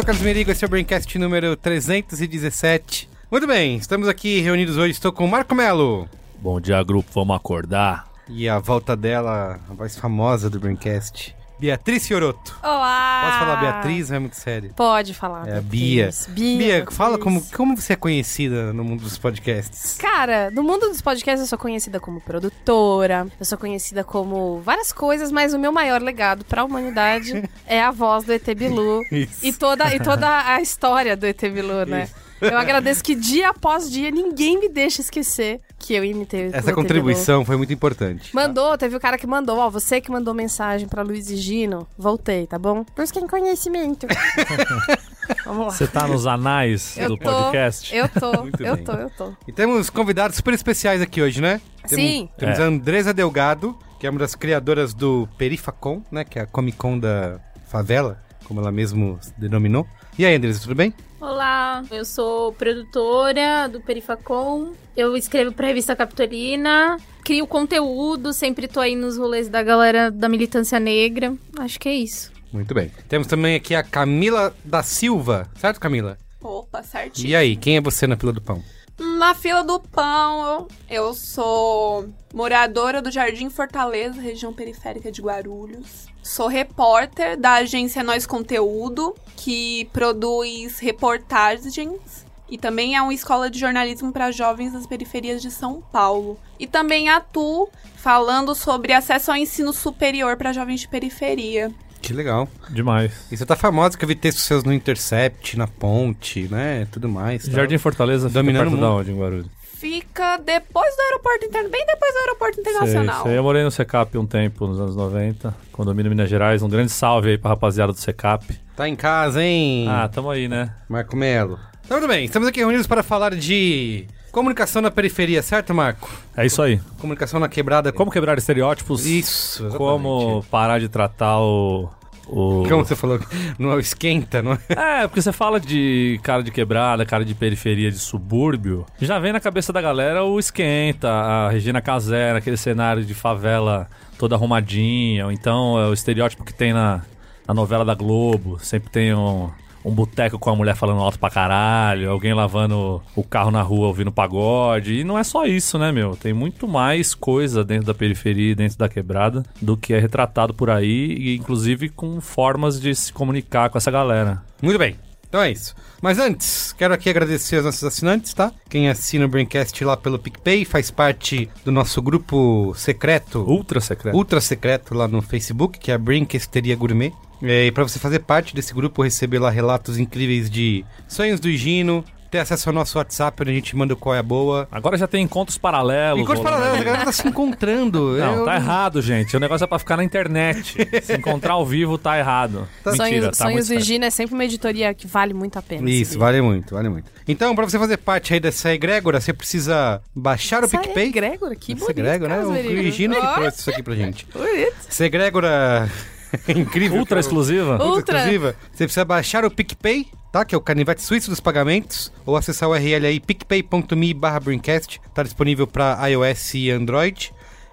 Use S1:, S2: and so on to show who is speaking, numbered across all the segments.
S1: sou o Carlos Merigo, esse é o Braincast número 317. Muito bem, estamos aqui reunidos hoje, estou com o Marco Melo.
S2: Bom dia, grupo. Vamos acordar.
S1: E a volta dela, a voz famosa do Braincast, Beatriz Fioroto.
S3: Olá!
S1: Posso falar Beatriz? Não é muito sério.
S3: Pode falar.
S1: É a Bia.
S3: Bia.
S1: Bia,
S3: Beatriz.
S1: fala como, como você é conhecida no mundo dos podcasts.
S3: Cara, no mundo dos podcasts eu sou conhecida como produtora, eu sou conhecida como várias coisas, mas o meu maior legado pra humanidade é a voz do ET Bilu
S1: Isso.
S3: e toda, e toda a história do ET Bilu, né? Eu agradeço que dia após dia ninguém me deixa esquecer que eu imitei
S1: Essa contribuição foi muito importante.
S3: Mandou, teve o cara que mandou, ó, você que mandou mensagem pra Luiz e Gino, voltei, tá bom? Busquem conhecimento. Vamos lá.
S2: Você tá nos anais
S3: Eu
S2: do
S3: tô,
S2: podcast?
S3: Eu tô,
S1: Muito
S3: eu
S1: bem.
S3: tô, eu tô.
S1: E temos convidados super especiais aqui hoje, né? Temos,
S3: Sim.
S1: Temos
S2: É.
S1: a Andresa Delgado, que é uma das criadoras do Perifacon, né? Que é a Comic Con da favela, como ela mesmo se denominou. E aí, Andresa, tudo bem?
S4: Olá, eu sou produtora do Perifacom. Eu escrevo pra revista Capitolina, crio conteúdo, sempre tô aí nos rolês da galera da militância negra. Acho que é isso.
S1: Muito bem. Temos também aqui a Camila da Silva, certo, Camila?
S5: Opa, certinho.
S1: E aí, quem é você na fila do pão?
S5: Na fila do pão, eu, sou moradora do Jardim Fortaleza, região periférica de Guarulhos. Sou repórter da agência Nós Conteúdo, que produz reportagens e também é uma escola de jornalismo para jovens das periferias de São Paulo. E também atuo falando sobre acesso ao ensino superior para jovens de periferia.
S1: Que legal.
S2: Demais.
S1: E você tá famosa que eu vi textos seus no Intercept, na Ponte, né? Tudo mais. tal.
S2: Jardim Fortaleza fica
S1: Dominando
S2: da onde, em Guarulhos?
S5: Fica depois do aeroporto interno, bem depois do aeroporto
S2: Sei,
S5: internacional.
S2: sei. Eu morei no Secap um tempo, nos anos 90, condomínio Minas Gerais. Um grande salve aí pra rapaziada do Secap.
S1: Tá em casa, hein?
S2: Ah, tamo aí, né?
S1: Marco Melo. Então, tudo bem. Estamos aqui reunidos para falar de comunicação na periferia, certo, Marco?
S2: É isso aí.
S1: Comunicação na quebrada.
S2: Como quebrar estereótipos?
S1: Isso, exatamente.
S2: Como parar de tratar o... o...
S1: Como você falou, não é o esquenta, não é?
S2: É, porque você fala de cara de quebrada, cara de periferia, de subúrbio, já vem na cabeça da galera o esquenta, a Regina Casé, aquele cenário de favela toda arrumadinha, ou então é o estereótipo que tem na, na novela da Globo, sempre tem um, um boteco com a mulher falando alto pra caralho, alguém lavando o carro na rua ouvindo pagode, e não é só isso, né, meu? Tem muito mais coisa dentro da periferia, e dentro da quebrada, do que é retratado por aí, e inclusive com formas de se comunicar com essa galera.
S1: Muito bem. Então é isso. Mas antes, quero aqui agradecer aos nossos assinantes, tá? Quem assina o Braincast lá pelo PicPay faz parte do nosso grupo secreto,
S2: Ultra secreto.
S1: ultra secreto lá no Facebook, que é a Brinquesteria Gourmet. É, E para você fazer parte desse grupo, receber lá relatos incríveis de sonhos do Gino, ter acesso ao nosso WhatsApp, onde a gente manda o qual é a boa.
S2: Agora já tem encontros paralelos.
S1: Encontros
S2: rolando
S1: paralelos, a galera tá se encontrando.
S2: Não,
S1: Eu-
S2: tá errado, gente. O negócio é pra ficar na internet. Se encontrar ao vivo, tá errado. Mentira,
S3: Sonhos,
S2: tá
S3: Sonhos
S2: muito
S3: do
S2: certo.
S3: Gino é sempre uma editoria que vale muito a pena.
S1: Isso, vale muito, vale muito. Então, pra você fazer parte aí dessa egrégora, você precisa baixar o
S3: Essa
S1: PicPay.
S3: é Gregor, que
S1: Essa
S3: bonito,
S1: egrégora, né? O
S3: Merigo.
S1: Regina que trouxe isso aqui pra gente.
S3: bonito.
S1: Essa egrégora incrível.
S2: Ultra
S1: eu-
S2: exclusiva?
S3: Ultra.
S1: Ultra exclusiva. Você precisa baixar o PicPay, tá? Que é o canivete suíço dos pagamentos. Ou acessar o URL aí, picpay.me barra Braincast. Tá disponível pra iOS e Android.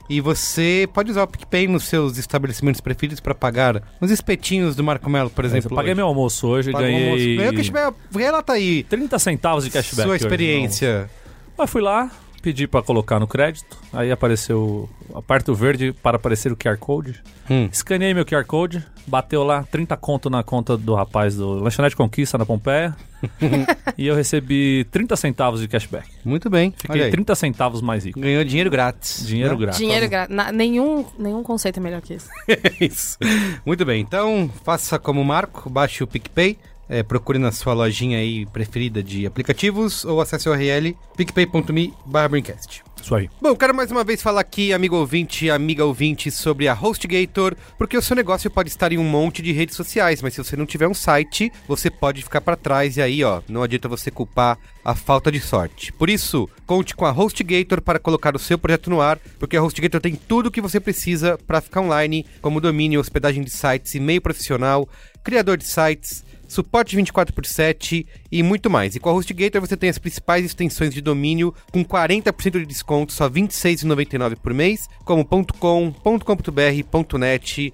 S1: E você pode usar o PicPay nos seus estabelecimentos preferidos pra pagar uns espetinhos do Marco Melo, por exemplo.
S2: Eu paguei
S1: hoje.
S2: meu almoço hoje
S1: Pagou o almoço.
S2: ganhei
S1: Ganhou cashback. Relata aí
S2: 30 centavos de cashback.
S1: sua
S2: hoje,
S1: experiência.
S2: não. Mas fui lá, pedi pra colocar no crédito. Aí apareceu a parte verde para aparecer o QR Code.
S1: Hum.
S2: Escaneei meu QR Code, bateu lá 30 conto na conta do rapaz do Lanchonete Conquista na Pompeia. e eu recebi 30 centavos de cashback.
S1: Muito bem.
S2: Fiquei
S1: aí.
S2: 30 centavos mais rico.
S1: Ganhou dinheiro grátis.
S2: Dinheiro
S1: né?
S2: grátis.
S3: Dinheiro grátis. Na- Nenhum, nenhum conceito é melhor que esse.
S1: Isso. Muito bem, então faça como o Marco, baixe o PicPay, É, procure na sua lojinha aí preferida de aplicativos ou acesse o URL picpay.me barra Braincast.
S2: Isso aí.
S1: Bom, quero mais uma vez falar aqui, amigo ouvinte amiga ouvinte, sobre a HostGator, porque o seu negócio pode estar em um monte de redes sociais, mas se você não tiver um site, você pode ficar para trás e aí, ó, não adianta você culpar a falta de sorte. Por isso, conte com a HostGator para colocar o seu projeto no ar, porque a HostGator tem tudo o que você precisa para ficar online, como domínio, hospedagem de sites, e-mail profissional, criador de sites, suporte 24 por 7 e muito mais. E com a HostGator você tem as principais extensões de domínio com 40% de desconto, só R$ 26,99 por mês, como .com, .com.br, .net,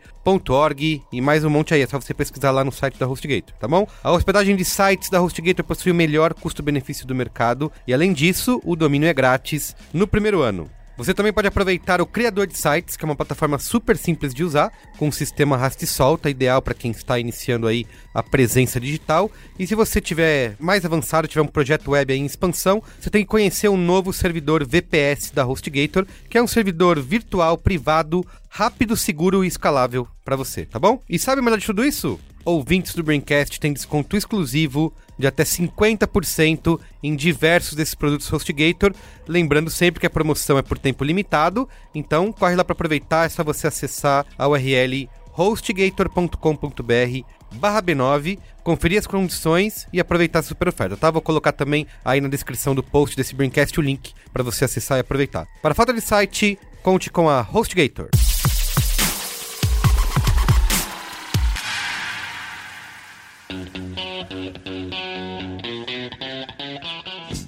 S1: .org e mais um monte aí, é só você pesquisar lá no site da HostGator, tá bom? A hospedagem de sites da HostGator possui o melhor custo-benefício do mercado e além disso, o domínio é grátis no primeiro ano. Você também pode aproveitar o Criador de Sites, que é uma plataforma super simples de usar, com um sistema raste e solta, ideal para quem está iniciando aí a presença digital. E se você tiver mais avançado, tiver um projeto web em expansão, você tem que conhecer o novo servidor VPS da HostGator, que é um servidor virtual privado, rápido, seguro e escalável para você, tá bom? E sabe melhor de tudo isso? Ouvintes do Braincast têm desconto exclusivo de até 50% em diversos desses produtos HostGator. Lembrando sempre que a promoção é por tempo limitado, então corre lá para aproveitar, é só você acessar a URL hostgator.com.br barra B9, conferir as condições e aproveitar a super oferta, tá? Vou colocar também aí na descrição do post desse Braincast o link para você acessar e aproveitar. Para falta de site, conte com a HostGator.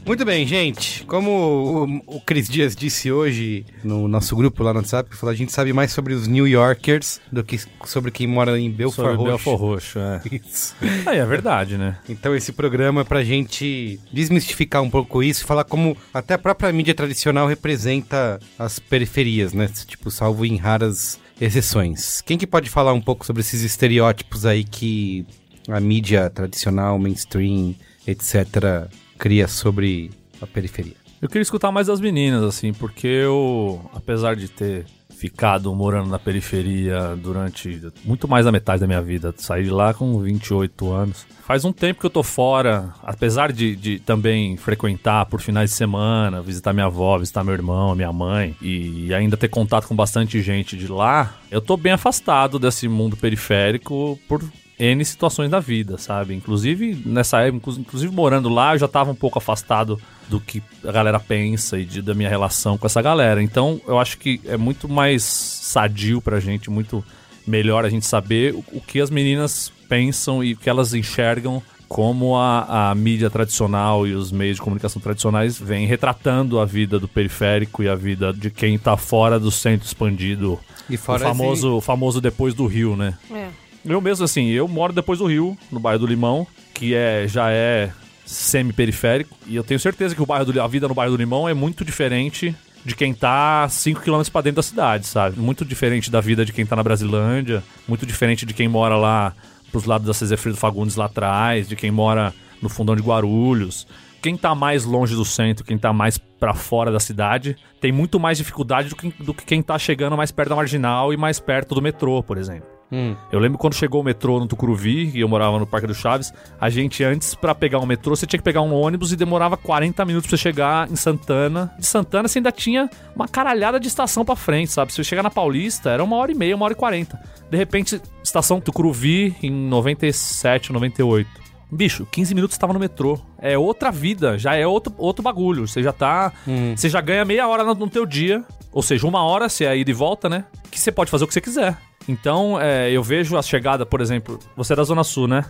S1: Muito bem, gente. Como o, o Cris Dias disse hoje no nosso grupo lá no WhatsApp, falou, a gente sabe mais sobre os New Yorkers do que sobre quem mora em Belfort
S2: Sobre
S1: Roxo.
S2: Belfort Roxo, é.
S1: Isso.
S2: Aí é verdade, né?
S1: Então esse programa é pra gente desmistificar um pouco isso e falar como até a própria mídia tradicional representa as periferias, né? Tipo, salvo em raras exceções. Quem que pode falar um pouco sobre esses estereótipos aí que a mídia tradicional, mainstream, etc., cria sobre a periferia?
S2: Eu queria escutar mais das meninas, assim, porque eu, apesar de ter ficado morando na periferia durante muito mais da metade da minha vida, saí de lá com 28 anos. Faz um tempo que eu tô fora, apesar de, de também frequentar por finais de semana, visitar minha avó, visitar meu irmão, minha mãe, e ainda ter contato com bastante gente de lá, eu tô bem afastado desse mundo periférico por N situações da vida, sabe? Inclusive, nessa época, inclu- inclusive morando lá, eu já tava um pouco afastado do que a galera pensa e de- da minha relação com essa galera. Então, eu acho que é muito mais sadio pra gente, muito melhor a gente saber o, o que as meninas pensam e o que elas enxergam como a, a mídia tradicional e os meios de comunicação tradicionais vêm retratando a vida do periférico e a vida de quem tá fora do centro expandido.
S1: E
S2: O
S1: fora
S2: famoso, o famoso depois do Rio, né?
S3: É.
S2: Eu mesmo, assim, eu moro depois do Rio, no bairro do Limão, que é, já é semi-periférico. E eu tenho certeza que o bairro do, a vida no bairro do Limão é muito diferente de quem tá 5 km pra dentro da cidade, sabe? Muito diferente da vida de quem tá na Brasilândia, muito diferente de quem mora lá pros lados da César Freire Fagundes lá atrás, de quem mora no fundão de Guarulhos. Quem tá mais longe do centro, quem tá mais pra fora da cidade, tem muito mais dificuldade do que, do que quem tá chegando mais perto da marginal e mais perto do metrô, por exemplo.
S1: Hum.
S2: Eu lembro quando chegou o metrô no Tucuruvi, e eu morava no Parque do Chaves, a gente antes, pra pegar um metrô, você tinha que pegar um ônibus e demorava 40 minutos pra você chegar em Santana. De Santana você ainda tinha uma caralhada de estação pra frente, sabe? Se você chegar na Paulista, era uma hora e meia, uma hora e quarenta. De repente, estação Tucuruvi em 97, 98. Bicho, 15 minutos estava no metrô. É outra vida, já é outro, outro bagulho. Você já tá. Você já ganha meia hora no, no teu dia. Ou seja, uma hora, se é ida e volta, né? Que você pode fazer o que você quiser. Então, é, eu vejo a chegada, por exemplo. Você é da Zona Sul, né?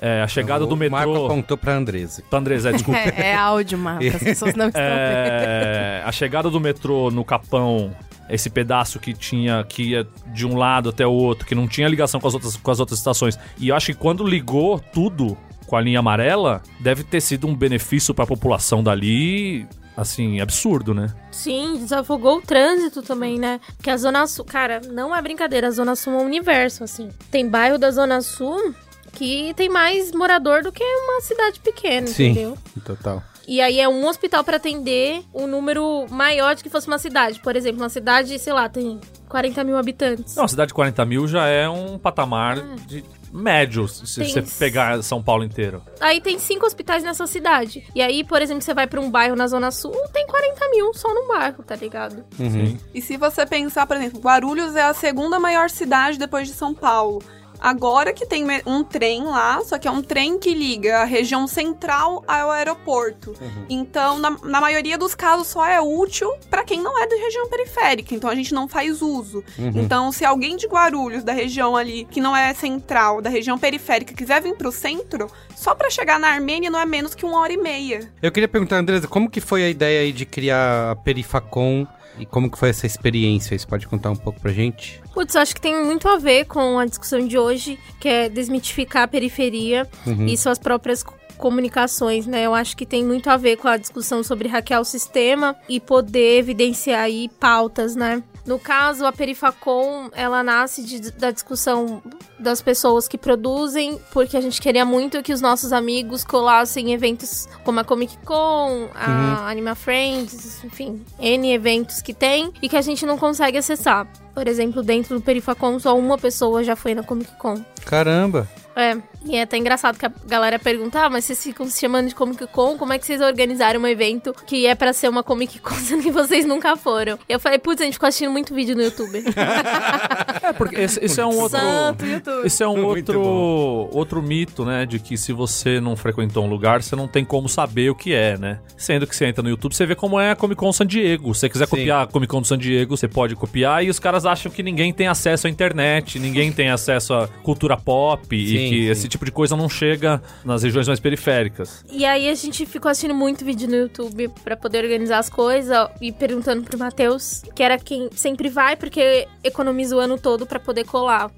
S2: É, a chegada do
S1: O Marco
S2: metrô.
S1: apontou pra Andresa.
S2: Pra Andresa, desculpa.
S3: É, é áudio, Marco. As pessoas não estão.
S2: É, a chegada do metrô no Capão, esse pedaço que tinha que ia de um lado até o outro, que não tinha ligação com as outras, com as outras estações. E eu acho que quando ligou tudo com a linha amarela, deve ter sido um benefício pra população dali, assim, absurdo, né?
S4: Sim, desafogou o trânsito também, né? Porque a Zona Sul, cara, não é brincadeira, a Zona Sul é um universo, assim. Tem bairro da Zona Sul que tem mais morador do que uma cidade pequena, entendeu?
S1: total.
S4: E aí é um hospital pra atender um número maior de que fosse uma cidade. Por exemplo, uma cidade, sei lá, tem 40 mil habitantes.
S2: Não, a cidade de 40 mil já é um patamar de médio se
S4: Tem-
S2: você pegar São Paulo inteiro.
S4: Aí tem cinco hospitais nessa cidade. E aí, por exemplo, você vai pra um bairro na Zona Sul, tem 40 mil só num bairro, tá ligado?
S2: Sim.
S5: E se você pensar, por exemplo, Guarulhos é a segunda maior cidade depois de São Paulo. Agora que tem um trem lá, só que é um trem que liga a região central ao aeroporto. Então, na, na maioria dos casos, só é útil para quem não é da região periférica. Então, a gente não faz uso. Então, se alguém de Guarulhos, da região ali, que não é central, da região periférica, quiser vir pro centro, só para chegar na Armênia não é menos que uma hora e meia.
S1: Eu queria perguntar, Andresa, como que foi a ideia aí de criar a Perifacom e como que foi essa experiência? Você pode contar um pouco pra gente?
S4: Putz, eu acho que tem muito a ver com a discussão de hoje, que é desmitificar a periferia e suas próprias co- comunicações, né? Eu acho que tem muito a ver com a discussão sobre hackear o sistema e poder evidenciar aí pautas, né? No caso, a Perifacom, ela nasce de- da discussão das pessoas que produzem, porque a gente queria muito que os nossos amigos colassem em eventos como a Comic Con, a Anima Friends, enfim, N eventos que tem e que a gente não consegue acessar. Por exemplo, dentro do Perifacom, só uma pessoa já foi na Comic Con.
S1: Caramba!
S4: É, e é até engraçado que a galera pergunta, ah, mas vocês ficam se chamando de Comic Con, como é que vocês organizaram um evento que é pra ser uma Comic Con, sendo que vocês nunca foram? Eu falei, putz, a gente ficou assistindo muito vídeo no YouTube.
S2: É, porque esse, esse é um outro.
S4: Santo YouTube.
S2: Esse é um
S1: Muito
S2: outro,
S1: bom.
S2: outro mito, né? De que se você não frequentou um lugar, você não tem como saber o que é, né? Sendo que você entra no YouTube, você vê como é a Comic Con San Diego. Se você quiser
S1: Sim.
S2: copiar a Comic Con do San Diego, você pode copiar. E os caras acham que ninguém tem acesso à internet, ninguém tem acesso à cultura pop
S1: Sim,
S2: e que
S1: sim.
S2: esse tipo de coisa não chega nas regiões mais periféricas.
S4: E aí a gente ficou assistindo muito vídeo no YouTube pra poder organizar as coisas e perguntando pro Matheus, que era quem sempre vai, porque economiza o ano todo pra poder colar.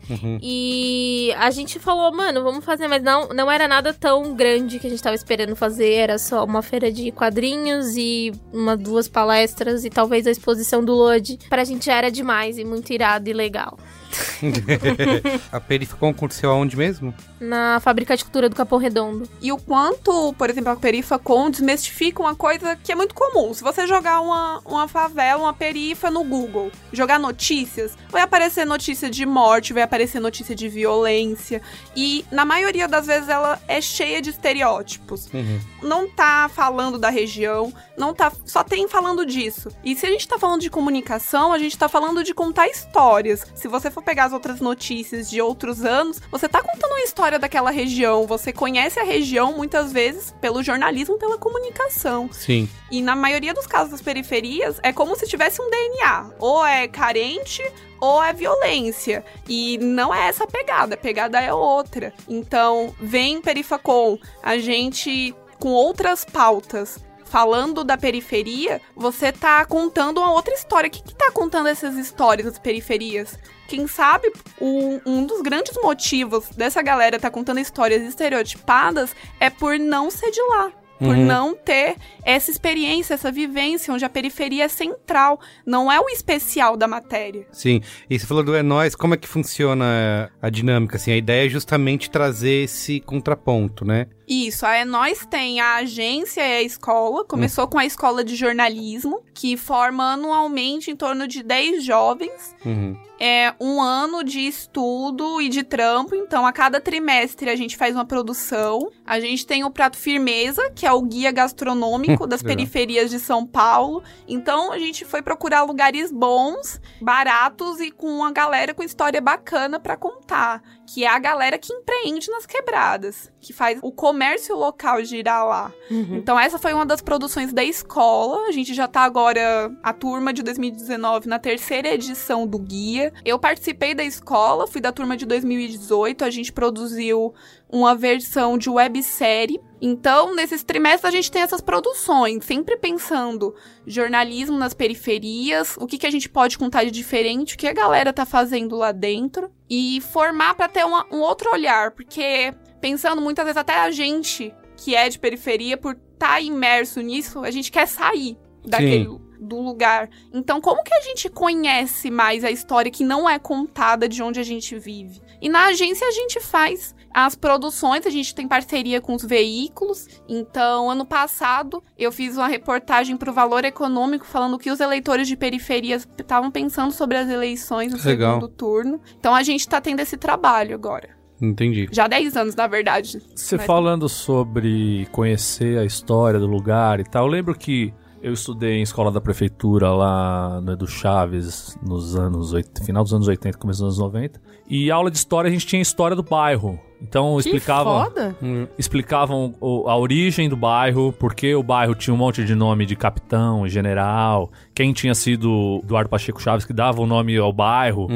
S4: E a gente falou, mano, vamos fazer, mas não, não era nada tão grande que a gente tava esperando fazer, era só uma feira de quadrinhos e uma duas palestras e talvez a exposição do Lodi. Pra gente já era demais e muito irado e legal.
S1: a Perifacom aconteceu aonde mesmo?
S4: Na fábrica de cultura do Capão Redondo.
S5: E o quanto, por exemplo, a Perifacom desmistifica uma coisa que é muito comum. Se você jogar uma, uma favela, uma perifa no Google, jogar notícias, vai aparecer notícia de morte, vai aparecer notícia de violência. E na maioria das vezes ela é cheia de estereótipos. Não tá falando da região, não tá. Só tem falando disso. E se a gente tá falando de comunicação, a gente tá falando de contar histórias. Se você for pegar as outras notícias de outros anos, você tá contando uma história daquela região. Você conhece a região muitas vezes pelo jornalismo, pela comunicação.
S1: Sim.
S5: E na maioria dos casos das periferias, é como se tivesse um DNA. Ou é carente, ou é violência. E não é essa a pegada, a pegada é outra. Então, vem Perifacom, a gente com outras pautas. Falando da periferia, você tá contando uma outra história. O que, que tá contando essas histórias das periferias? Quem sabe o- um dos grandes motivos dessa galera tá contando histórias estereotipadas é por não ser de lá. Por
S1: Uhum.
S5: não ter essa experiência, essa vivência, onde a periferia é central, não é o especial da matéria.
S1: Sim. E você falou do É Nós, como é que funciona a dinâmica? Assim, a ideia é justamente trazer esse contraponto, né?
S5: Isso, a Nós tem a agência e a escola. Começou com a escola de jornalismo, que forma anualmente em torno de 10 jovens.
S1: Uhum.
S5: É um ano de estudo e de trampo. Então, a cada trimestre a gente faz uma produção. A gente tem o Prato Firmeza, que é o guia gastronômico das
S1: Legal.
S5: periferias de São Paulo. Então, a gente foi procurar lugares bons, baratos e com uma galera com história bacana pra contar. Que é a galera que empreende nas quebradas, que faz o comércio local girar lá. Então, essa foi uma das produções da escola. A gente já tá agora, a turma de 2019, na terceira edição do guia. Eu participei da escola, fui da turma de 2018. A gente produziu uma versão de websérie. Então, nesses trimestres, a gente tem essas produções, sempre pensando jornalismo nas periferias, o que, que a gente pode contar de diferente, o que a galera tá fazendo lá dentro. E formar para ter uma- um outro olhar, porque pensando muitas vezes até a gente que é de periferia, por estar imerso nisso, a gente quer sair daquele do lugar. Então, como que a gente conhece mais a história que não é contada de onde a gente vive? E na agência a gente faz as produções, a gente tem parceria com os veículos. Então, ano passado, eu fiz uma reportagem para o Valor Econômico falando que os eleitores de periferias estavam pensando sobre as eleições no
S1: Legal.
S5: segundo turno. Então, a gente está tendo esse trabalho agora.
S1: Entendi.
S5: Já há 10 anos, na verdade.
S2: Você
S5: Mas-
S2: falando sobre conhecer a história do lugar e tal, eu lembro que eu estudei em escola da prefeitura lá no Edu Chaves, nos anos 80, final dos anos 80, começo dos anos 90. E aula de história a gente tinha história do bairro. Então
S3: Que
S2: explicava
S3: foda.
S2: explicavam o- a origem do bairro, porque o bairro tinha um monte de nome de capitão, general, quem tinha sido Eduardo Pacheco Chaves que dava o nome ao bairro,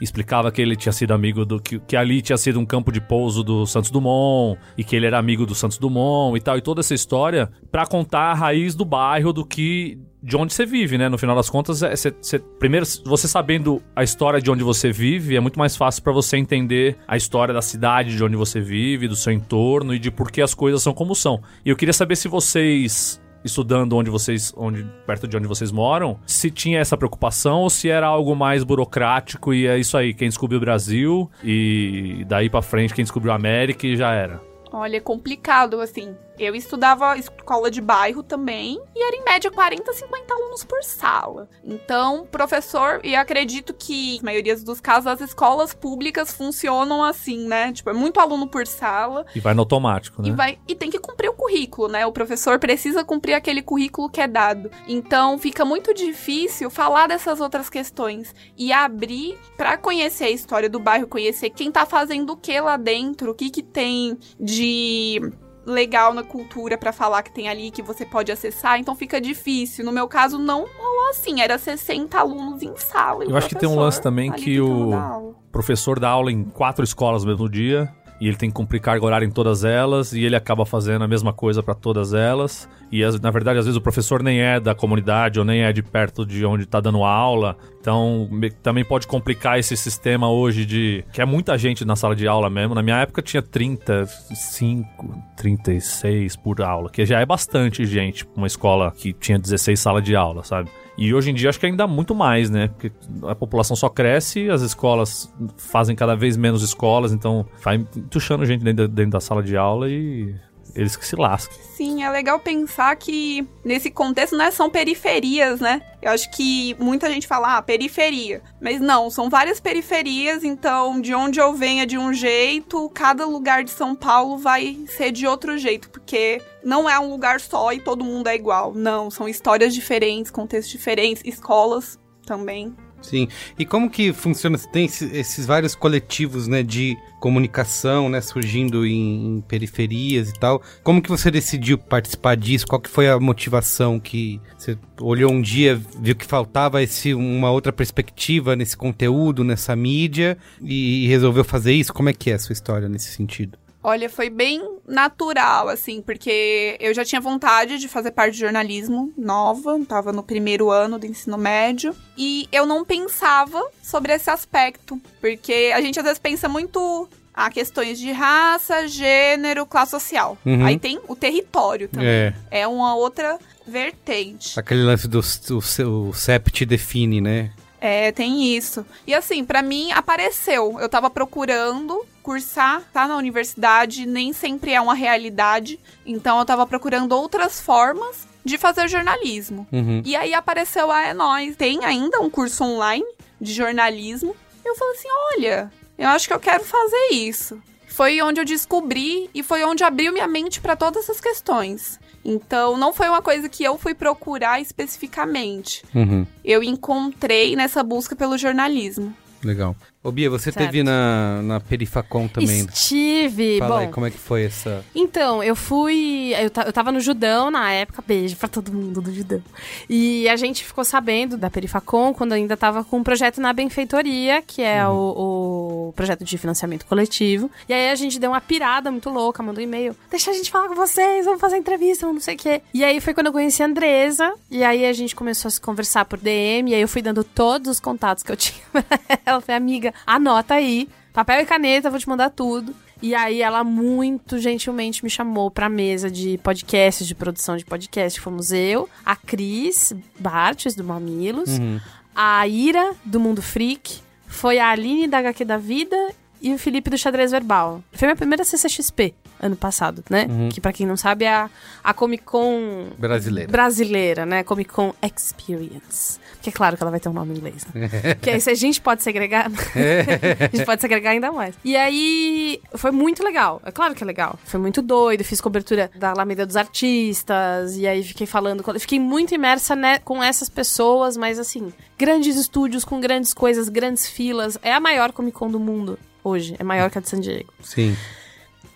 S2: explicava que ele tinha sido amigo do que, que ali tinha sido um campo de pouso do Santos Dumont e que ele era amigo do Santos Dumont e tal, e toda essa história pra contar a raiz do bairro do que de onde você vive, né? No final das contas, é, cê- cê- primeiro, você sabendo a história de onde você vive, é muito mais fácil pra você entender a história da cidade de onde você vive, do seu entorno e de por que as coisas são como são. E eu queria saber se vocês estudando onde vocês, onde perto de onde vocês moram, se tinha essa preocupação ou se era algo mais burocrático e é isso aí, quem descobriu o Brasil e daí pra frente quem descobriu a América e já era.
S5: Olha, é complicado, assim. Eu estudava escola de bairro também, e era em média 40, 50 alunos por sala. Então, professor, e acredito que, na maioria dos casos, as escolas públicas funcionam assim, né? Tipo, é muito aluno por sala,
S2: E vai no automático, né?
S5: e, vai, e tem que cumprir o currículo, né? O professor precisa cumprir aquele currículo que é dado. Então fica muito difícil falar dessas outras questões e abrir pra conhecer a história do bairro, conhecer quem tá fazendo o que lá dentro, o que que tem de legal na cultura pra falar que tem ali que você pode acessar, então fica difícil. No meu caso não rolou assim, era 60 alunos em sala.
S2: Eu acho que tem um lance também que
S5: aula.
S2: O professor dá aula em quatro escolas no mesmo dia e ele tem que cumprir carga horária em todas elas e ele acaba fazendo a mesma coisa pra todas elas. E as- na verdade, às vezes o professor nem é da comunidade ou nem é de perto de onde tá dando aula. Então, me- também pode complicar esse sistema hoje de que é muita gente na sala de aula mesmo. Na minha época tinha 35, 36 por aula, que já é bastante gente uma escola que tinha 16 salas de aula, sabe? E hoje em dia acho que ainda muito mais, né? Porque a população só cresce, as escolas fazem cada vez menos escolas, então vai tuchando gente dentro, dentro da sala de aula e eles que se lasquem.
S5: Sim, é legal pensar que nesse contexto, né, são periferias, né? Eu acho que muita gente fala, ah, periferia. Mas não, são várias periferias, então de onde eu venha de um jeito, cada lugar de São Paulo vai ser de outro jeito, porque não é um lugar só e todo mundo é igual. Não, são histórias diferentes, contextos diferentes, escolas também.
S1: Sim. E como que funciona? Tem esse- esses vários coletivos, né, de comunicação, né, surgindo em, em periferias e tal. Como que você decidiu participar disso? Qual que foi a motivação que você olhou um dia, viu que faltava esse uma outra perspectiva nesse conteúdo, nessa mídia e, resolveu fazer isso? Como é que é a sua história nesse sentido?
S5: Olha, foi bem natural, assim, porque eu já tinha vontade de fazer parte de jornalismo nova, tava no primeiro ano do ensino médio, e eu não pensava sobre esse aspecto, porque a gente às vezes pensa muito a questões de raça, gênero, classe social.
S1: Uhum.
S5: Aí tem o território também.
S1: É,
S5: É uma outra vertente.
S1: aquele lance do o, seu- o CEP te define, né?
S5: É, tem isso. E assim, pra mim apareceu. Eu tava procurando cursar, tá na universidade, nem sempre é uma realidade. Então eu tava procurando outras formas de fazer jornalismo.
S1: Uhum.
S5: E aí apareceu a É Nós. Tem ainda um curso online de jornalismo. Eu falei assim: olha, eu acho que eu quero fazer isso. Foi onde eu descobri e foi onde abriu minha mente para todas essas questões. Então, não foi uma coisa que eu fui procurar especificamente.
S1: Uhum.
S5: Eu encontrei nessa busca pelo jornalismo.
S1: Legal. Ô Bia, você
S3: Certo.
S1: teve na, na Perifacom também.
S3: Estive.
S1: Fala aí
S3: Bom,
S1: como é que foi essa.
S3: Então, eu fui. Eu, eu tava no Judão na época, beijo pra todo mundo do Judão. E a gente ficou sabendo da Perifacom quando ainda tava com um projeto na Benfeitoria, que é o, o projeto de financiamento coletivo. E aí a gente deu uma pirada muito louca, mandou um e-mail. Deixa a gente falar com vocês, vamos fazer entrevista, não sei o quê. E aí foi quando eu conheci a Andresa. E aí a gente começou a se conversar por DM. E aí eu fui dando todos os contatos que eu tinha pra ela. Falei, amiga, anota aí. Papel e caneta, vou te mandar tudo. E aí ela muito gentilmente me chamou pra mesa de podcasts, de produção de podcast. Fomos eu, a Cris Bartes, do Mamilos,
S1: Uhum.
S3: a Ira, do Mundo Freak, foi a Aline da HQ da Vida e o Felipe do Xadrez Verbal. Foi minha primeira CCXP. Ano passado, né?
S1: Uhum.
S3: Que pra quem não sabe é a, a Comic Con
S1: Brasileira.
S3: brasileira, né? Comic Con Experience. Porque é claro que ela vai ter um nome em inglês, né? Porque aí se a gente pode segregar, a gente pode segregar ainda mais. E aí foi muito legal. É claro que é legal. Foi muito doido. Fiz cobertura da Alameda dos Artistas. E aí fiquei falando. Fiquei muito imersa né, com essas pessoas, mas assim, grandes estúdios com grandes coisas, grandes filas. É a maior Comic Con do mundo hoje. É maior que a de San Diego.
S1: Sim.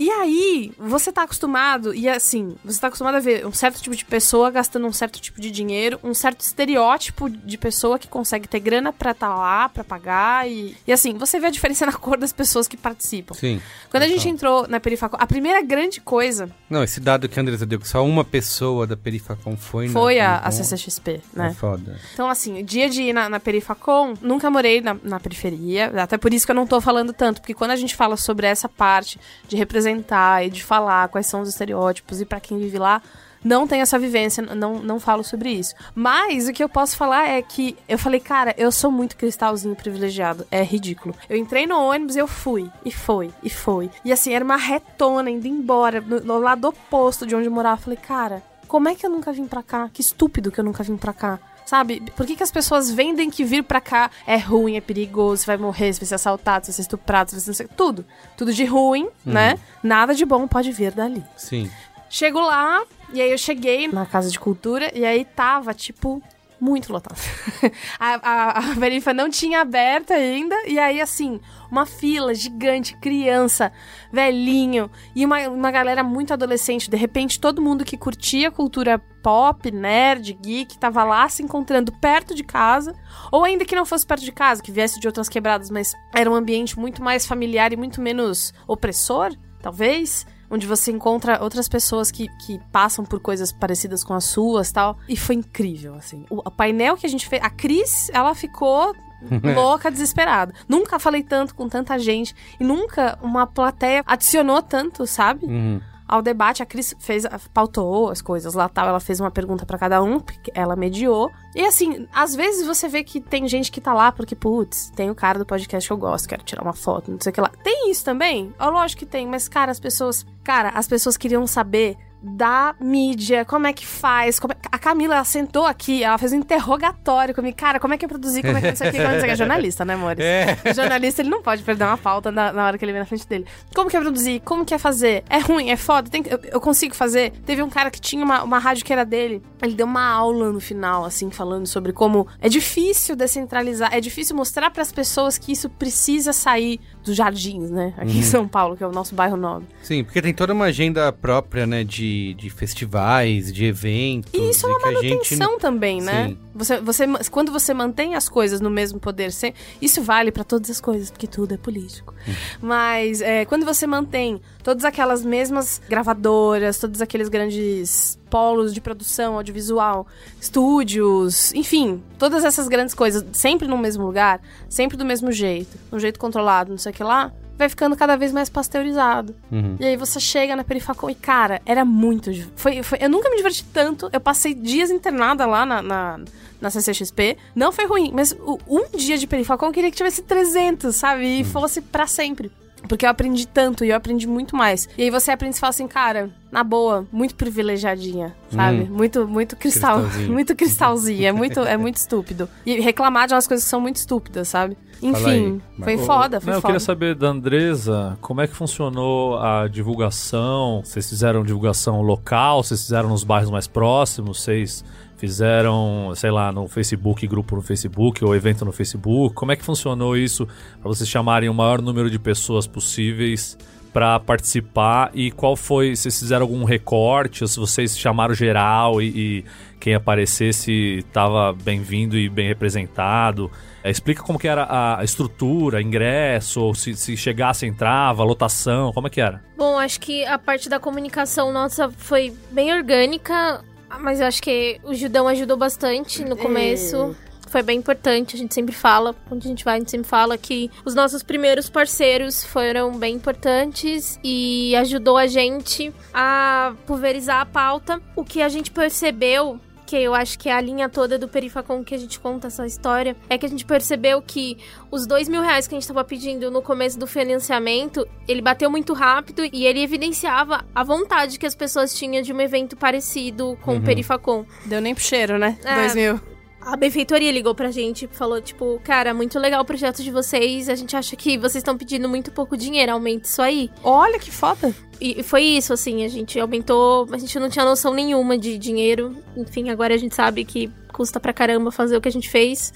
S3: E aí, você tá acostumado, e assim, você tá acostumado a ver um certo tipo de pessoa gastando um certo tipo de dinheiro, um certo estereótipo de pessoa que consegue ter grana pra tá lá, pra pagar, e, e assim, você vê a diferença na cor das pessoas que participam.
S1: Sim.
S3: Quando a gente entrou na Perifacon, a primeira grande coisa
S1: Não, esse dado que a Andresa deu, que só uma pessoa da Perifacon foi na
S3: foi a, a
S1: Con,
S3: CCXP,
S1: É
S3: né?
S1: foda.
S3: Então, assim, o dia de ir na, na Perifacon, nunca morei na, na periferia, até por isso que eu não tô falando tanto, porque quando a gente fala sobre essa parte de representar e de falar quais são os estereótipos e pra quem vive lá, não tenho essa vivência, não, não falo sobre isso. Mas o que eu posso falar é que eu falei, cara, eu sou muito cristalzinho privilegiado. É ridículo. Eu entrei no ônibus eu fui. E foi, e foi. E assim, era uma retona indo embora, no, no lado oposto de onde eu morava. Eu falei, cara, como é que eu nunca vim pra cá? Que estúpido que eu nunca vim pra cá. Sabe? Por que, que as pessoas vendem que vir pra cá é ruim, é perigoso, você vai morrer, você vai ser assaltado, você vai ser estuprado, você vai ser não sei- tudo. Tudo de ruim, né? Nada de bom pode vir dali.
S1: Sim.
S3: Chego lá, e aí eu cheguei na Casa de Cultura, e aí tava, tipo, muito lotado. a, a, a Verifa não tinha aberto ainda, e aí, assim, uma fila gigante, criança, velhinho, e uma, uma galera muito adolescente. De repente, todo mundo que curtia cultura pop, nerd, geek, tava lá se encontrando perto de casa, ou ainda que não fosse perto de casa, que viesse de outras quebradas, mas era um ambiente muito mais familiar e muito menos opressor, talvez onde você encontra outras pessoas que, que passam por coisas parecidas com as suas tal. E foi incrível, assim. O, painel que a gente fez. A Cris, ela ficou. louca, desesperada. Nunca falei tanto com tanta gente e nunca uma plateia adicionou tanto, sabe?
S1: Uhum.
S3: Ao debate, a Cris fez, pautou as coisas lá tal. Ela fez uma pergunta pra cada um, ela mediou. E assim, às vezes você vê que tem gente que tá lá porque, putz, tem o cara do podcast que eu gosto, quero tirar uma foto, não sei o que lá. Tem isso também? Ó, lógico que tem, mas, cara, as pessoas. Cara, as pessoas queriam saber da mídia, como é que faz. como é- A Camila, ela sentou aqui, ela fez um interrogatório comigo. Cara, como é que eu produzi? Como é que não sei o que? É que é jornalista, né, amores?
S1: É.
S3: Jornalista, ele não pode perder uma pauta na, na hora que ele vem na frente dele. Como que é produzir? Como que é fazer? É ruim? É foda? Tem eu, eu consigo fazer? Teve um cara que tinha uma, uma rádio que era dele. Ele deu uma aula no final, assim, falando sobre como é difícil descentralizar, é difícil mostrar para as pessoas que isso precisa sair dos jardins, né? Aqui em São Paulo, que é o nosso bairro nobre.
S1: Sim, porque tem toda uma agenda própria, né, de, de festivais, de eventos.
S3: E isso é uma
S1: a gente
S3: manutenção também, né?
S1: Sim.
S3: Você, você, quando você mantém as coisas no mesmo poder, sem- isso vale pra todas as coisas, porque tudo é político. Mas é, quando você mantém todas aquelas mesmas gravadoras, todos aqueles grandes polos de produção audiovisual, estúdios, enfim, todas essas grandes coisas sempre no mesmo lugar, sempre do mesmo jeito, um jeito controlado, não sei o que lá, vai ficando cada vez mais pasteurizado.
S1: Uhum.
S3: E aí você chega na Perifacon e, cara, era muito. Foi, foi, eu nunca me diverti tanto. Eu passei dias internada lá na, na, na CCXP. Não foi ruim, mas o- um dia de Perifacon eu queria que tivesse 300, sabe? E fosse pra sempre. Porque eu aprendi tanto e eu aprendi muito mais. E aí você aprende e fala assim, cara, na boa, muito privilegiadinha, sabe? Muito, muito cristal.
S1: Cristalzinho.
S3: muito cristalzinho. É muito, é muito estúpido. E reclamar de umas coisas que são muito estúpidas, sabe? Enfim,
S1: aí,
S3: foi foda, foi
S2: Não, eu
S3: foda.
S2: queria saber da Andresa, como é que funcionou a divulgação? Vocês fizeram divulgação local? Vocês fizeram nos bairros mais próximos? Vocês fizeram, sei lá, no Facebook, grupo no Facebook ou evento no Facebook? Como é que funcionou isso para vocês chamarem o maior número de pessoas possíveis para participar? E qual foi, se fizeram algum recorte, ou se vocês chamaram geral e, e quem aparecesse estava bem-vindo e bem representado? É, explica como que era a- estrutura, ingresso, se, se chegasse entrava, lotação, como é que era?
S4: Bom, acho que a parte da comunicação nossa foi bem orgânica, mas eu acho que o Judão ajudou bastante no começo. Foi bem importante, a gente sempre fala, onde a gente vai, a gente sempre fala que os nossos primeiros parceiros foram bem importantes e ajudou a gente a pulverizar a pauta. O que a gente percebeu que eu acho que é a linha toda do Perifacon que a gente conta essa história, é que a gente percebeu que os dois mil reais que a gente estava pedindo no começo do financiamento, ele bateu muito rápido e ele evidenciava a vontade que as pessoas tinham de um evento parecido com o Perifacon.
S3: Deu nem pro cheiro, né?
S4: É.
S3: Dois mil.
S4: A benfeitoria ligou pra gente e falou, tipo, cara, muito legal o projeto de vocês. A gente acha que vocês estão pedindo muito pouco dinheiro, aumente isso aí.
S3: Olha que foda.
S4: E e foi isso, assim, a gente aumentou, a gente não tinha noção nenhuma de dinheiro. Enfim, agora a gente sabe que custa pra caramba fazer o que a gente fez.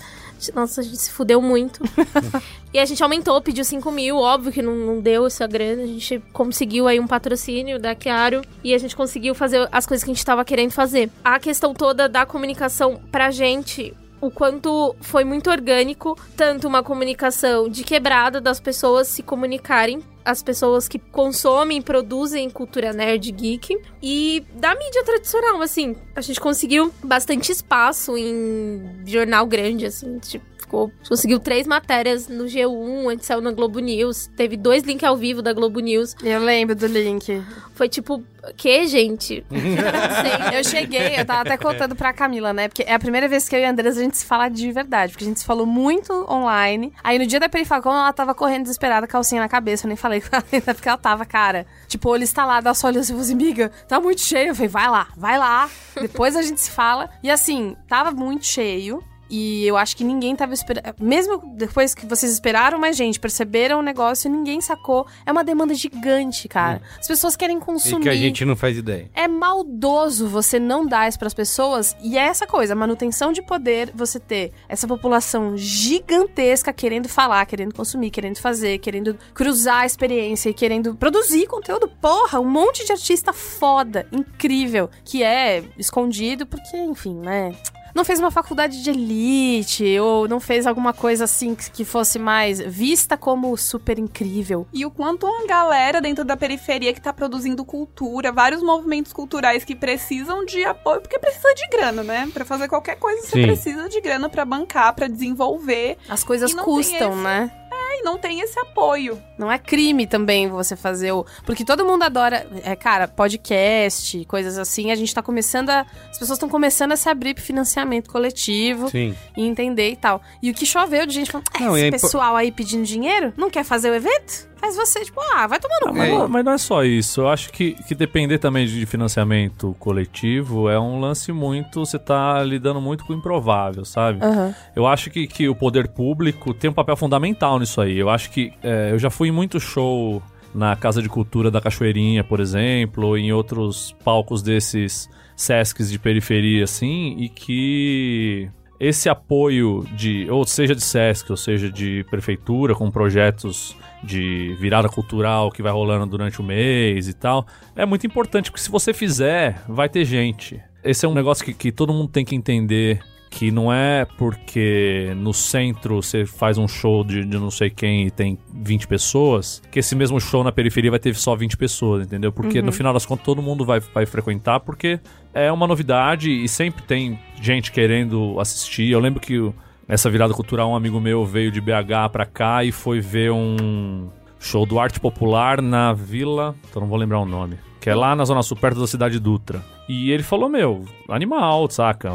S4: Nossa, a gente se fudeu muito. e a gente aumentou, pediu 5 mil, óbvio que não, não deu essa grana. A gente conseguiu aí um patrocínio da Chiaro e a gente conseguiu fazer as coisas que a gente tava querendo fazer. A questão toda da comunicação pra gente o quanto foi muito orgânico, tanto uma comunicação de quebrada das pessoas se comunicarem, as pessoas que consomem produzem cultura nerd geek, e da mídia tradicional, assim. A gente conseguiu bastante espaço em jornal grande, assim, tipo. Ficou, conseguiu três matérias no G1, antes saiu na Globo News. Teve dois links ao vivo da Globo News.
S3: Eu lembro do link.
S4: Foi tipo, que, gente? Não sei.
S3: Eu cheguei, eu tava até contando pra Camila, né? Porque é a primeira vez que eu e a Andressa a gente se fala de verdade. Porque a gente se falou muito online. Aí no dia da Perifacon ela tava correndo desesperada, calcinha na cabeça. Eu nem falei com ela ainda porque ela tava, cara. Tipo, olho instalado, ela só olhou assim falou assim, miga, tá muito cheio. Eu falei, vai lá, vai lá. Depois a gente se fala. E assim, tava muito cheio. E eu acho que ninguém tava esperando. Mesmo depois que vocês esperaram mais gente, perceberam o negócio, ninguém sacou. É uma demanda gigante, cara. As pessoas querem
S1: E
S3: consumir.
S1: que a gente não faz ideia.
S3: É maldoso você não dar isso pras pessoas. E é essa coisa, a manutenção de poder, você ter essa população gigantesca querendo falar, querendo consumir, querendo fazer, querendo cruzar a experiência e querendo produzir conteúdo. Porra, um monte de artista foda, incrível, que é escondido porque, enfim, né? Não fez uma faculdade de elite, ou não fez alguma coisa assim que que fosse mais vista como super incrível.
S5: E o quanto uma galera dentro da periferia que tá produzindo cultura, vários movimentos culturais que precisam de apoio, porque precisa de grana, né? Pra fazer qualquer coisa você
S1: Sim.
S5: precisa de grana pra bancar, pra desenvolver.
S3: As coisas custam,
S5: esse-
S3: né?
S5: E não tem esse apoio.
S3: Não é crime também você fazer o. Porque todo mundo adora. É, cara, podcast, coisas assim. A gente tá começando a. As pessoas estão começando a se abrir pro financiamento coletivo
S1: Sim.
S3: e entender e tal. E o que choveu de gente falando, "É,
S1: Não,
S3: esse
S1: é impo-
S3: pessoal aí pedindo dinheiro não quer fazer o evento? Faz você, tipo, ah, vai tomar no cu.
S2: Mas, não, mas não é só isso. Eu acho que, que depender também de financiamento coletivo é um lance muito. Você tá lidando muito com o improvável, sabe?
S3: Aham.
S2: Eu acho que, que o poder público tem um papel fundamental nisso aí. Eu acho que é, eu já fui em muito show na Casa de Cultura da Cachoeirinha, por exemplo, ou em outros palcos desses Sescs de periferia, assim, e que esse apoio de, ou seja de Sesc, ou seja de prefeitura, com projetos de virada cultural que vai rolando durante o mês e tal, é muito importante, porque se você fizer, vai ter gente. Esse é um negócio que, que todo mundo tem que entender que não é porque no centro você faz um show de, de não sei quem e tem 20 pessoas, que esse mesmo show na periferia vai ter só 20 pessoas, entendeu? Porque no final das contas todo mundo vai, vai frequentar, porque é uma novidade e sempre tem gente querendo assistir. Eu lembro que o- essa virada cultural, um amigo meu veio de BH pra cá e foi ver um show do Arte Popular na Vila. Então não vou lembrar o nome. Que é lá na Zona Sul, perto da cidade Dutra. E ele falou: Meu, animal, saca?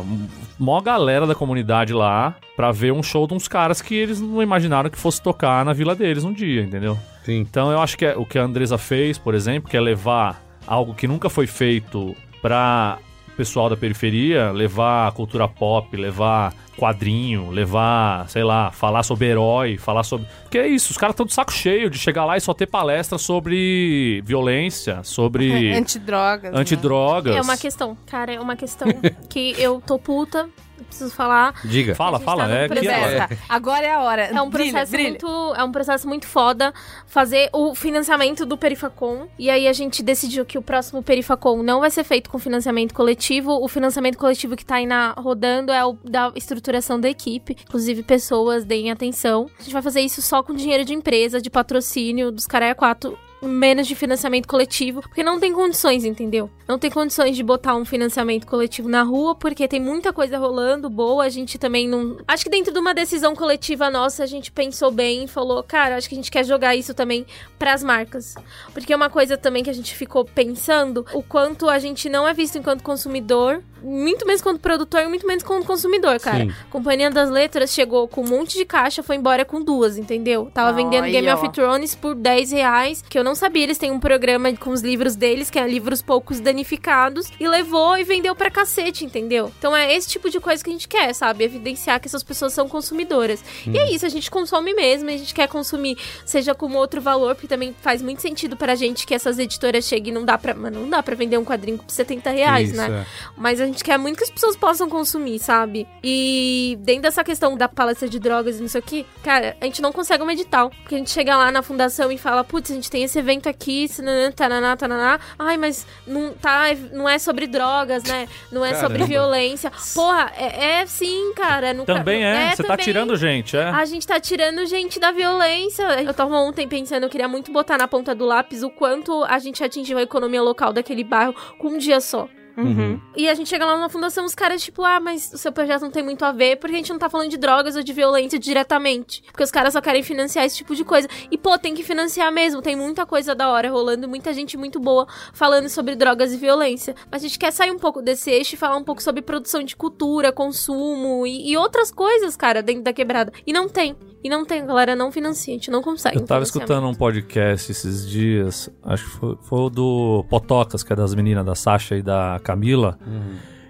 S2: Mó galera da comunidade lá pra ver um show de uns caras que eles não imaginaram que fosse tocar na vila deles um dia, entendeu?
S1: Sim.
S2: Então eu acho que é- o que a Andresa fez, por exemplo, que é levar algo que nunca foi feito pra pessoal da periferia, levar cultura pop, levar quadrinho, levar, sei lá, falar sobre herói, falar sobre. Porque é isso, os caras estão de saco cheio de chegar lá e só ter palestra sobre violência, sobre
S3: Antidrogas. né?
S2: antidrogas.
S4: É uma questão, cara, é uma questão que eu tô puta, eu preciso falar.
S1: Diga.
S2: Fala, fala,
S4: tá num
S2: é que
S4: processo.
S2: agora.
S3: É a hora.
S4: É um processo
S3: brilha.
S4: muito, é um processo muito foda fazer o financiamento do Perifacon. E aí a gente decidiu que o próximo Perifacon não vai ser feito com financiamento coletivo. O financiamento coletivo que tá aí na rodando é o da estruturação da equipe. Inclusive pessoas deem atenção. A gente vai fazer isso só com dinheiro de empresa, de patrocínio dos Caraia 4 menos de financiamento coletivo, porque não tem condições, entendeu? Não tem condições de botar um financiamento coletivo na rua, porque tem muita coisa rolando boa, a gente também não... Acho que dentro de uma decisão coletiva nossa, a gente pensou bem e falou, cara, acho que a gente quer jogar isso também pras marcas. Porque é uma coisa também que a gente ficou pensando, o quanto a gente não é visto enquanto consumidor, muito menos quanto produtor e muito menos quanto consumidor, cara.
S1: Sim.
S4: Companhia das Letras chegou com um monte de caixa, foi embora com duas, entendeu? Tava vendendo
S3: Aí,
S4: Game
S3: ó.
S4: of Thrones por 10 reais, que eu não sabia. Eles têm um programa com os livros deles, que é livros poucos danificados, e levou e vendeu pra cacete, entendeu? Então é esse tipo de coisa que a gente quer, sabe? Evidenciar que essas pessoas são consumidoras. E é isso, a gente consome mesmo, a gente quer consumir, seja com outro valor, porque também faz muito sentido pra gente que essas editoras cheguem e não dá pra. Mano, não dá pra vender um quadrinho por 70 reais,
S1: Isso,
S4: né?
S1: é.
S4: Mas a gente quer muito que as pessoas possam consumir, sabe? E dentro dessa questão da palestra de drogas e não sei o que, cara, a gente não consegue um edital. Porque a gente chega lá na fundação e fala, putz, a gente tem esse evento aqui, tananá, tananá. Ai, mas não, tá, não é sobre drogas, né? Não é sobre
S1: Caramba.
S4: violência. Porra, é, é sim, cara. No
S2: Também é, você tá tirando gente, é.
S4: A gente tá tirando gente da violência. Eu tava ontem pensando, eu queria muito botar na ponta do lápis o quanto a gente atingiu a economia local daquele bairro com um dia só.
S1: Uhum.
S4: E a gente chega lá na fundação, os caras, tipo, ah, mas o seu projeto não tem muito a ver, porque a gente não tá falando de drogas ou de violência diretamente. Porque os caras só querem financiar esse tipo de coisa. E, pô, tem que financiar mesmo. Tem muita coisa da hora rolando, muita gente muito boa falando sobre drogas e violência. Mas a gente quer sair um pouco desse eixo e falar um pouco sobre produção de cultura, consumo e, e outras coisas, cara, dentro da quebrada. E não tem. E não tem, galera não financia, a gente não consegue.
S2: Eu tava escutando um podcast esses dias, acho que foi, foi o do Potocas, que é das meninas da Sasha e da Camila.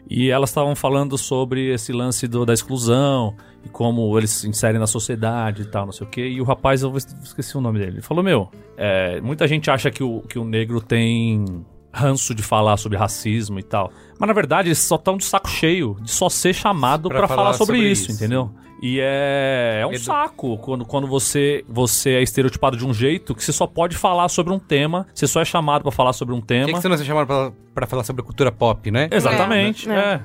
S2: E elas estavam falando sobre esse lance do- da exclusão e como eles se inserem na sociedade e tal, não sei o quê. E o rapaz, eu esqueci o nome dele, ele falou: Meu, é, muita gente acha que o, que o negro tem ranço de falar sobre racismo e tal. Mas na verdade, eles só estão de saco cheio de só ser chamado
S1: Pra
S2: pra
S1: falar
S2: falar sobre,
S1: sobre
S2: isso,
S1: isso.
S2: entendeu? E é, é um
S1: Edu-
S2: saco quando, quando você, você é estereotipado de um jeito que você só pode falar sobre um tema, você só é chamado pra falar sobre um
S1: Por
S2: tema.
S1: que, que você não é chamado pra, pra falar sobre cultura pop, né?
S2: Exatamente,
S4: É.
S2: é.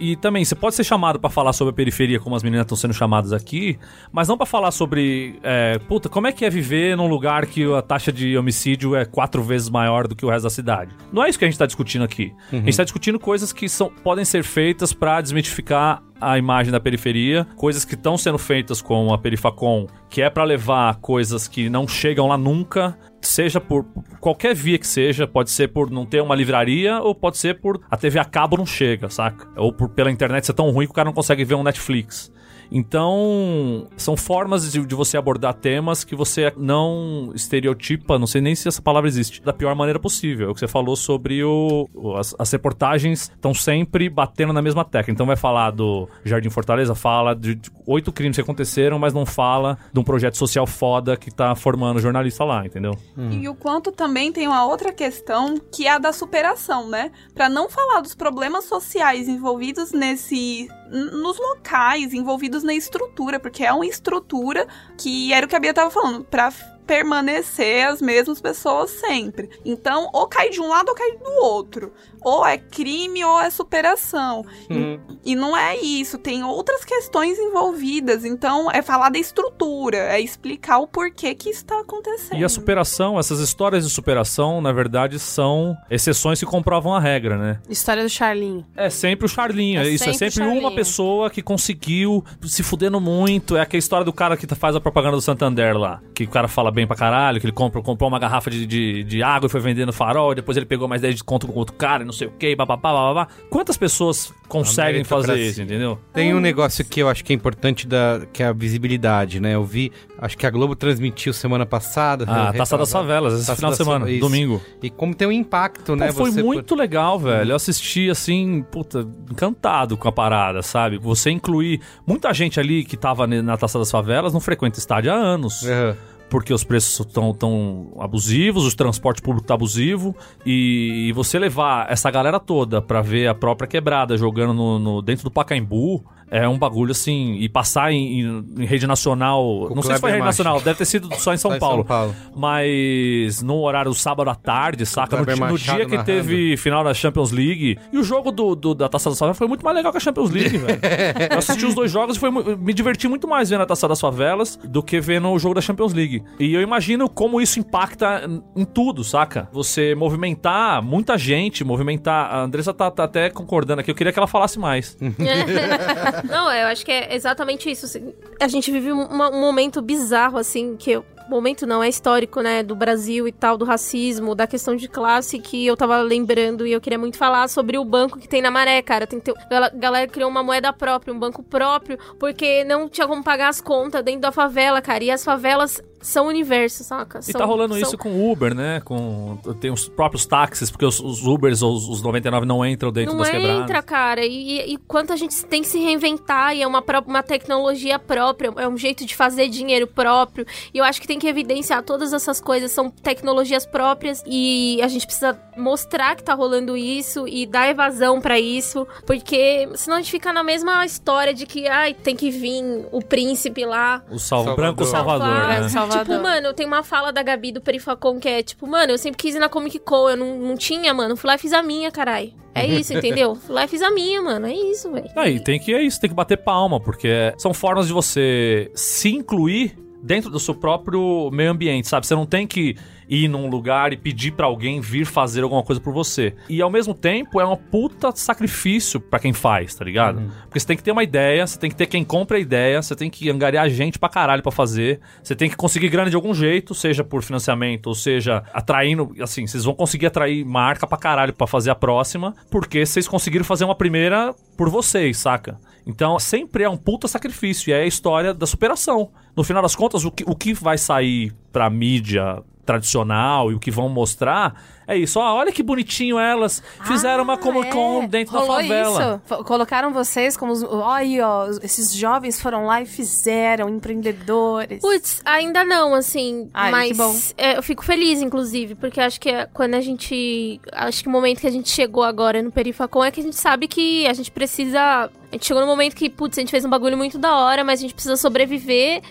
S2: e também, você pode ser chamado pra falar sobre a periferia, como as meninas estão sendo chamadas aqui, mas não pra falar sobre, é, puta, como é que é viver num lugar que a taxa de homicídio é quatro vezes maior do que o resto da cidade. Não é isso que a gente tá discutindo aqui. A gente tá discutindo coisas que são, podem ser feitas pra desmitificar a imagem da periferia, coisas que estão sendo feitas com a Perifacom, que é pra levar coisas que não chegam lá nunca, seja por qualquer via que seja, pode ser por não ter uma livraria ou pode ser por a TV a cabo não chega, saca? Ou por pela internet ser tão ruim que o cara não consegue ver um Netflix. Então, são formas de, de você abordar temas que você não estereotipa, não sei nem se essa palavra existe, da pior maneira possível. É o que você falou sobre o. as, as reportagens estão sempre batendo na mesma tecla. Então vai falar do Jardim Fortaleza, fala de oito crimes que aconteceram, mas não fala de um projeto social foda que tá formando jornalista lá, entendeu?
S5: E o quanto também tem uma outra questão que é a da superação, né? Pra não falar dos problemas sociais envolvidos nesse nos locais, envolvidos na estrutura, porque é uma estrutura que era o que a Bia tava falando, pra f- permanecer as mesmas pessoas sempre. Então, ou cai de um lado ou cai do outro. Ou é crime ou é superação.
S1: Uhum.
S5: E não é isso, tem outras questões envolvidas. Então, é falar da estrutura, é explicar o porquê que isso tá acontecendo.
S2: E a superação, essas histórias de superação, na verdade, são exceções que comprovam a regra, né?
S3: História do Charlinho.
S2: É sempre o Charlinho,
S3: É
S2: é isso. É
S3: sempre o
S2: sempre uma pessoa que conseguiu se fudendo muito. É aquela história do cara que faz a propaganda do Santander lá. Que o cara fala bem pra caralho, que ele compra, comprou uma garrafa de, de, de água e foi vendendo farol, e depois ele pegou mais 10 de conto com outro cara e não sei o que, bababá, bababá. Quantas pessoas conseguem fazer isso, entendeu?
S1: Tem um negócio que eu acho que é importante, da, que é a visibilidade, né? Eu vi, acho que a Globo transmitiu semana passada.
S2: Ah,
S1: re-
S2: Taça das. Favelas, esse
S1: Taça
S2: final de semana,
S1: isso.
S2: domingo.
S1: E como tem um impacto, né?
S2: Pô, foi
S1: você por-
S2: muito legal, velho. Eu assisti, assim, puta, encantado com a parada, sabe? Você incluir muita gente ali que tava na Taça das Favelas não frequenta estádio há anos.
S1: Aham.
S2: Porque os preços estão tão abusivos, o transporte público tá abusivo. E, e você levar essa galera toda pra ver a própria quebrada jogando no, no- dentro do Pacaembu é um bagulho assim. E passar em, em- em rede nacional.
S1: Com
S2: não sei se foi rede nacional, deve ter sido só em São
S1: Só em
S2: Paulo.
S1: São Paulo.
S2: Mas no horário do sábado à tarde, saca? No, no dia que teve final da Champions League. E o jogo do, do- da Taça das Favelas foi muito mais legal que a Champions League, velho. Eu assisti os dois jogos e foi, me diverti muito mais vendo a Taça das Favelas do que vendo o jogo da Champions League. E eu imagino como isso impacta em- tudo, saca? Você movimentar muita gente, movimentar. A Andressa tá, tá até concordando aqui, eu queria que ela falasse mais.
S4: Não, eu acho que é exatamente isso. assim. A gente vive uma- um momento bizarro, assim, que eu, momento não, é histórico, né, do Brasil e tal, do racismo, da questão de classe, que eu tava lembrando e eu queria muito falar sobre o banco que tem na Maré, cara. Tem que ter, a galera criou uma moeda própria, um banco próprio, porque não tinha como pagar as contas dentro da favela, cara. E as favelas são universos, saca?
S2: E
S4: São-
S2: tá rolando
S4: são-
S2: isso com o Uber, né? Com, tem os próprios táxis, porque os, os Ubers ou os, os 99 não entram dentro
S4: Não
S2: das quebradas.
S4: entra, cara. E, e quanto a gente tem que se reinventar, e é uma, uma tecnologia própria, é um jeito de fazer dinheiro próprio. E eu acho que tem que evidenciar todas essas coisas, são tecnologias próprias, e a gente precisa mostrar que tá rolando isso e dar evasão pra isso, porque senão a gente fica na mesma história de que, ai, tem que vir o príncipe lá
S2: O Sal...
S1: Salvador.
S2: Branco Salvador, né?
S3: Salvador.
S4: Tipo, mano, tem uma fala da Gabi do Perifacom que é tipo, mano, eu sempre quis ir na Comic Con, eu não, não tinha, mano. Fui lá e fiz a minha, carai. É isso, entendeu? Fui lá e fiz a minha, mano. É isso, velho.
S2: Aí, tem que, é isso, tem que bater palma, porque são formas de você se incluir dentro do seu próprio meio ambiente, sabe? Você não tem que ir num lugar e pedir pra alguém vir fazer alguma coisa por você. E ao mesmo tempo é uma puta sacrifício pra quem faz, tá ligado? Porque você tem que ter uma ideia, você tem que ter quem compra a ideia, você tem que angariar gente pra caralho pra fazer, você tem que conseguir grana de algum jeito, seja por financiamento, ou seja, atraindo, assim, vocês vão conseguir atrair marca pra caralho pra fazer a próxima, porque vocês conseguiram fazer uma primeira por vocês, saca? Então, sempre é um puta sacrifício, e é a história da superação. No final das contas, o que, o que vai sair pra mídia tradicional e o que vão mostrar é isso. Ó, olha que bonitinho elas fizeram uma Comic Con
S3: é.
S2: dentro
S3: Rolou
S2: da favela.
S3: Isso. Colocaram vocês como os. Ó, aí, ó, esses jovens foram lá e fizeram, empreendedores.
S4: Putz, ainda não, assim.
S3: Ai,
S4: mas
S3: que bom.
S4: é, eu fico feliz, inclusive, porque acho que é quando a gente. Acho que o momento que a gente chegou agora no Perifacom é que a gente sabe que a gente precisa. A gente chegou no momento que, putz, a gente fez um bagulho muito da hora, mas a gente precisa sobreviver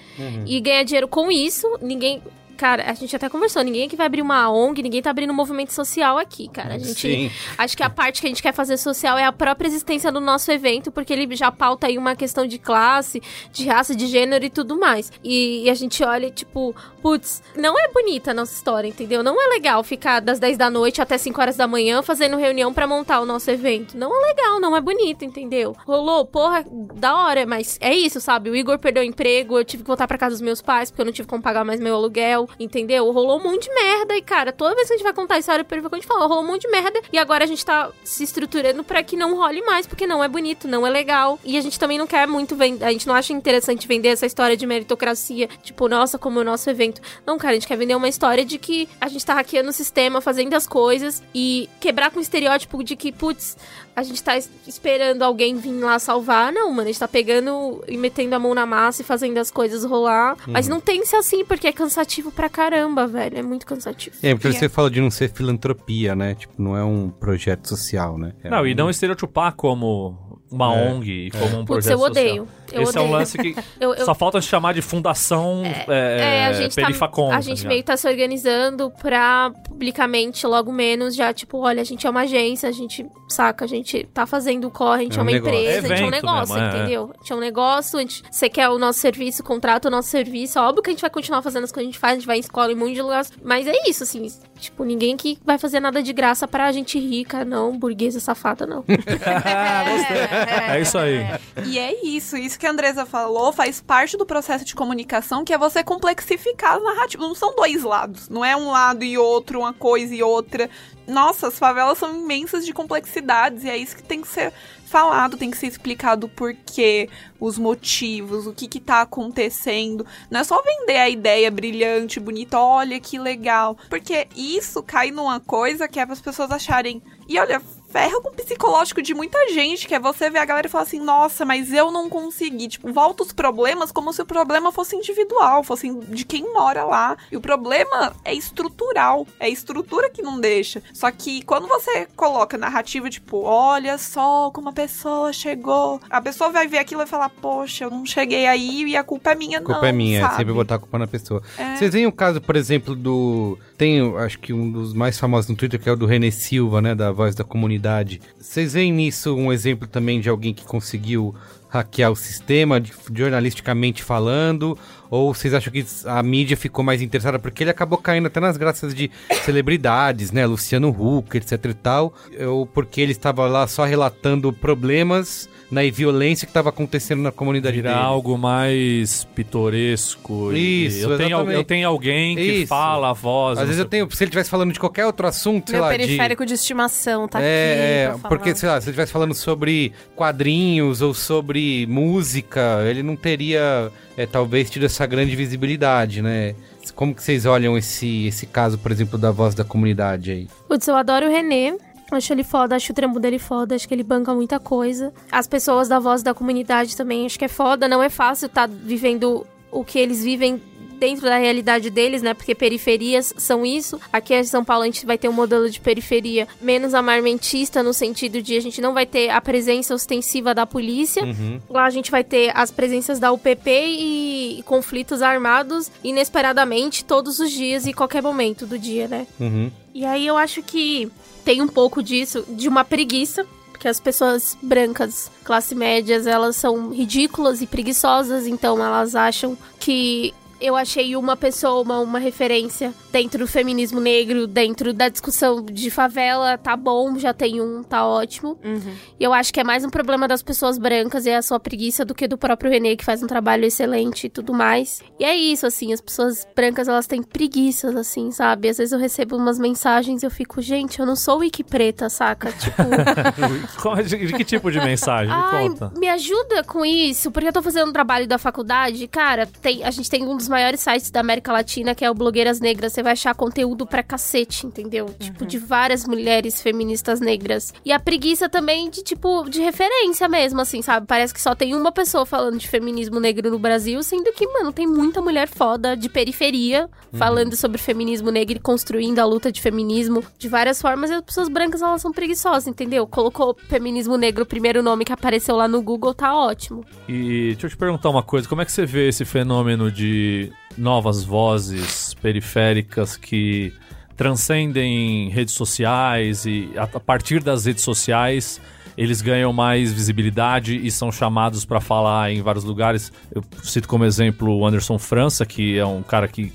S4: e ganhar dinheiro com isso. Ninguém. Cara, a gente até conversou, ninguém aqui vai abrir uma ONG, ninguém tá abrindo um movimento social aqui, cara. A gente.
S1: Sim.
S4: Acho que a parte que a gente quer fazer social é a própria existência do nosso evento, porque ele já pauta aí uma questão de classe, de raça, de gênero e tudo mais. E, e a gente olha, tipo, putz, não é bonita a nossa história, entendeu? Não é legal ficar das 10 da noite até 5 horas da manhã fazendo reunião pra montar o nosso evento. Não é legal, não é bonito, entendeu? Rolou, porra, da hora, mas é isso, sabe? O Igor perdeu o emprego, eu tive que voltar pra casa dos meus pais, porque eu não tive como pagar mais meu aluguel, entendeu? Rolou um monte de merda e, cara, toda vez que a gente vai contar a história do a gente fala, rolou um monte de merda e agora a gente tá se estruturando pra que não role mais, porque não é bonito, não é legal. E a gente também não quer muito vender, a gente não acha interessante vender essa história de meritocracia, tipo, nossa, como o nosso evento. Não, cara, a gente quer vender uma história de que a gente tá hackeando o sistema, fazendo as coisas e quebrar com o estereótipo de que, putz, a gente tá es- esperando alguém vir lá salvar. Não, mano, a gente tá pegando e metendo a mão na massa e fazendo as coisas rolar. Mas não tem que ser assim, porque é cansativo pra caramba, velho. É muito cansativo.
S1: É, porque você fala de não ser filantropia, né? Tipo, não é um projeto social, né? É
S2: Não,
S1: um...
S2: e não estereotipar como uma
S1: É,
S2: ONG, como um
S4: Putz,
S2: projeto
S4: eu odeio.
S2: social.
S4: Eu
S2: Esse é um
S4: odeio.
S2: lance que
S4: Eu- eu-
S2: só falta chamar de fundação é,
S4: É, a gente,
S2: Perifacom.
S4: tá, a gente
S2: ligado?
S4: meio tá se organizando pra publicamente, logo menos, já, tipo, olha, a gente é uma agência, a gente, saca, a gente tá fazendo o corre, a gente
S1: É
S4: é,
S1: um
S4: uma
S1: negócio.
S4: empresa,
S2: É
S4: a gente é um
S2: evento
S4: negócio,
S2: mesmo, é,
S4: entendeu? A gente é um negócio, a gente, você quer o nosso serviço, contrata o nosso serviço, óbvio que a gente vai continuar fazendo as coisas que a gente faz, a gente vai em escola em um monte de lugares, mas é isso, assim, tipo, ninguém que vai fazer nada de graça pra gente rica, não, burguesa safada, não.
S2: Gostei. É isso aí.
S5: E é isso, isso que a Andresa falou faz parte do processo de comunicação, que é você complexificar as narrativas. Não são dois lados, não é um lado e outro, uma coisa e outra. Nossa, as favelas são imensas de complexidades e é isso que tem que ser falado, tem que ser explicado o porquê, os motivos, o que que tá acontecendo. Não é só vender a ideia brilhante, bonita, olha que legal. Porque isso cai numa coisa que é para as pessoas acharem. E olha, ferra com o psicológico de muita gente, que é você ver a galera e falar assim, nossa, mas eu não consegui. Tipo, volta os problemas como se o problema fosse individual, fosse de quem mora lá. E o problema é estrutural. É a estrutura que não deixa. Só que quando você coloca narrativa, tipo, olha só como a pessoa chegou. A pessoa vai ver aquilo e falar, poxa, eu não cheguei aí e a culpa é minha,
S1: A culpa
S5: não.
S1: é minha, é
S5: sabe?
S1: sempre botar a culpa na pessoa.
S5: É.
S1: Vocês veem o caso, por exemplo, do. Tem, acho que um dos mais famosos no Twitter, que é o do René Silva, né? Da voz da comunidade. Vocês veem nisso um exemplo também de alguém que conseguiu hackear o sistema, de- jornalisticamente falando? Ou vocês acham que a mídia ficou mais interessada? Porque ele acabou caindo até nas graças de celebridades, né? Luciano Huck, etc e tal. Ou porque ele estava lá só relatando problemas né, e violência que estava acontecendo na comunidade
S2: Virar
S1: dele.
S2: algo mais pitoresco. e
S1: Isso,
S2: eu tenho, eu tenho alguém que
S1: Isso.
S2: fala a voz.
S1: Às vezes
S2: sei
S1: eu tenho, se ele estivesse falando de qualquer outro assunto, sei
S3: Meu
S1: lá, de...
S3: periférico de... estimação tá
S1: É,
S3: aqui. pra
S1: porque,
S3: falar.
S1: sei lá, se ele estivesse falando sobre quadrinhos ou sobre música, ele não teria, é, talvez, tido essa grande visibilidade, né? Como que vocês olham esse, esse caso, por exemplo, da voz da comunidade aí?
S4: Putz, eu adoro o René. Acho ele foda, acho o trampo dele foda, acho que ele banca muita coisa. As pessoas da voz da comunidade também, acho que é foda. Não é fácil estar vivendo o que eles vivem dentro da realidade deles, né? Porque periferias são isso. Aqui em São Paulo a gente vai ter um modelo de periferia menos amarmentista, no sentido de a gente não vai ter a presença ostensiva da polícia. Lá a gente vai ter as presenças da UPP e, e conflitos armados inesperadamente todos os dias e qualquer momento do dia, né?
S1: Uhum.
S4: E aí eu acho que tem um pouco disso, de uma preguiça. Porque as pessoas brancas, classe médias, elas são ridículas e preguiçosas, então elas acham que eu achei uma pessoa, uma, uma referência dentro do feminismo negro, dentro da discussão de favela, tá bom, já tem um, tá ótimo.
S3: Uhum.
S4: E eu acho que é mais um problema das pessoas brancas e a sua preguiça do que do próprio René, que faz um trabalho excelente e tudo mais. E é isso, assim, as pessoas brancas, elas têm preguiças, assim, sabe? Às vezes eu recebo umas mensagens e eu fico, gente, eu não sou wiki preta, saca? Tipo,
S2: de, que tipo de mensagem? Me
S4: ai,
S2: conta.
S4: me ajuda com isso, porque eu tô fazendo um trabalho da faculdade, cara, tem, a gente tem um dos maiores sites da América Latina, que é o Blogueiras Negras, você vai achar conteúdo pra cacete, entendeu? Tipo, de várias mulheres feministas negras. E a preguiça também de, tipo, de referência mesmo, assim, sabe? Parece que só tem uma pessoa falando de feminismo negro no Brasil, sendo que, mano, tem muita mulher foda de periferia falando sobre feminismo negro e construindo a luta de feminismo de várias formas, e as pessoas brancas, elas são preguiçosas, entendeu? Colocou feminismo negro, o primeiro nome que apareceu lá no Google, tá ótimo.
S2: E deixa eu te perguntar uma coisa: como é que você vê esse fenômeno de novas vozes periféricas que transcendem redes sociais e a, partir das redes sociais eles ganham mais visibilidade e são chamados para falar em vários lugares. Eu cito como exemplo o Anderson França, que é um cara que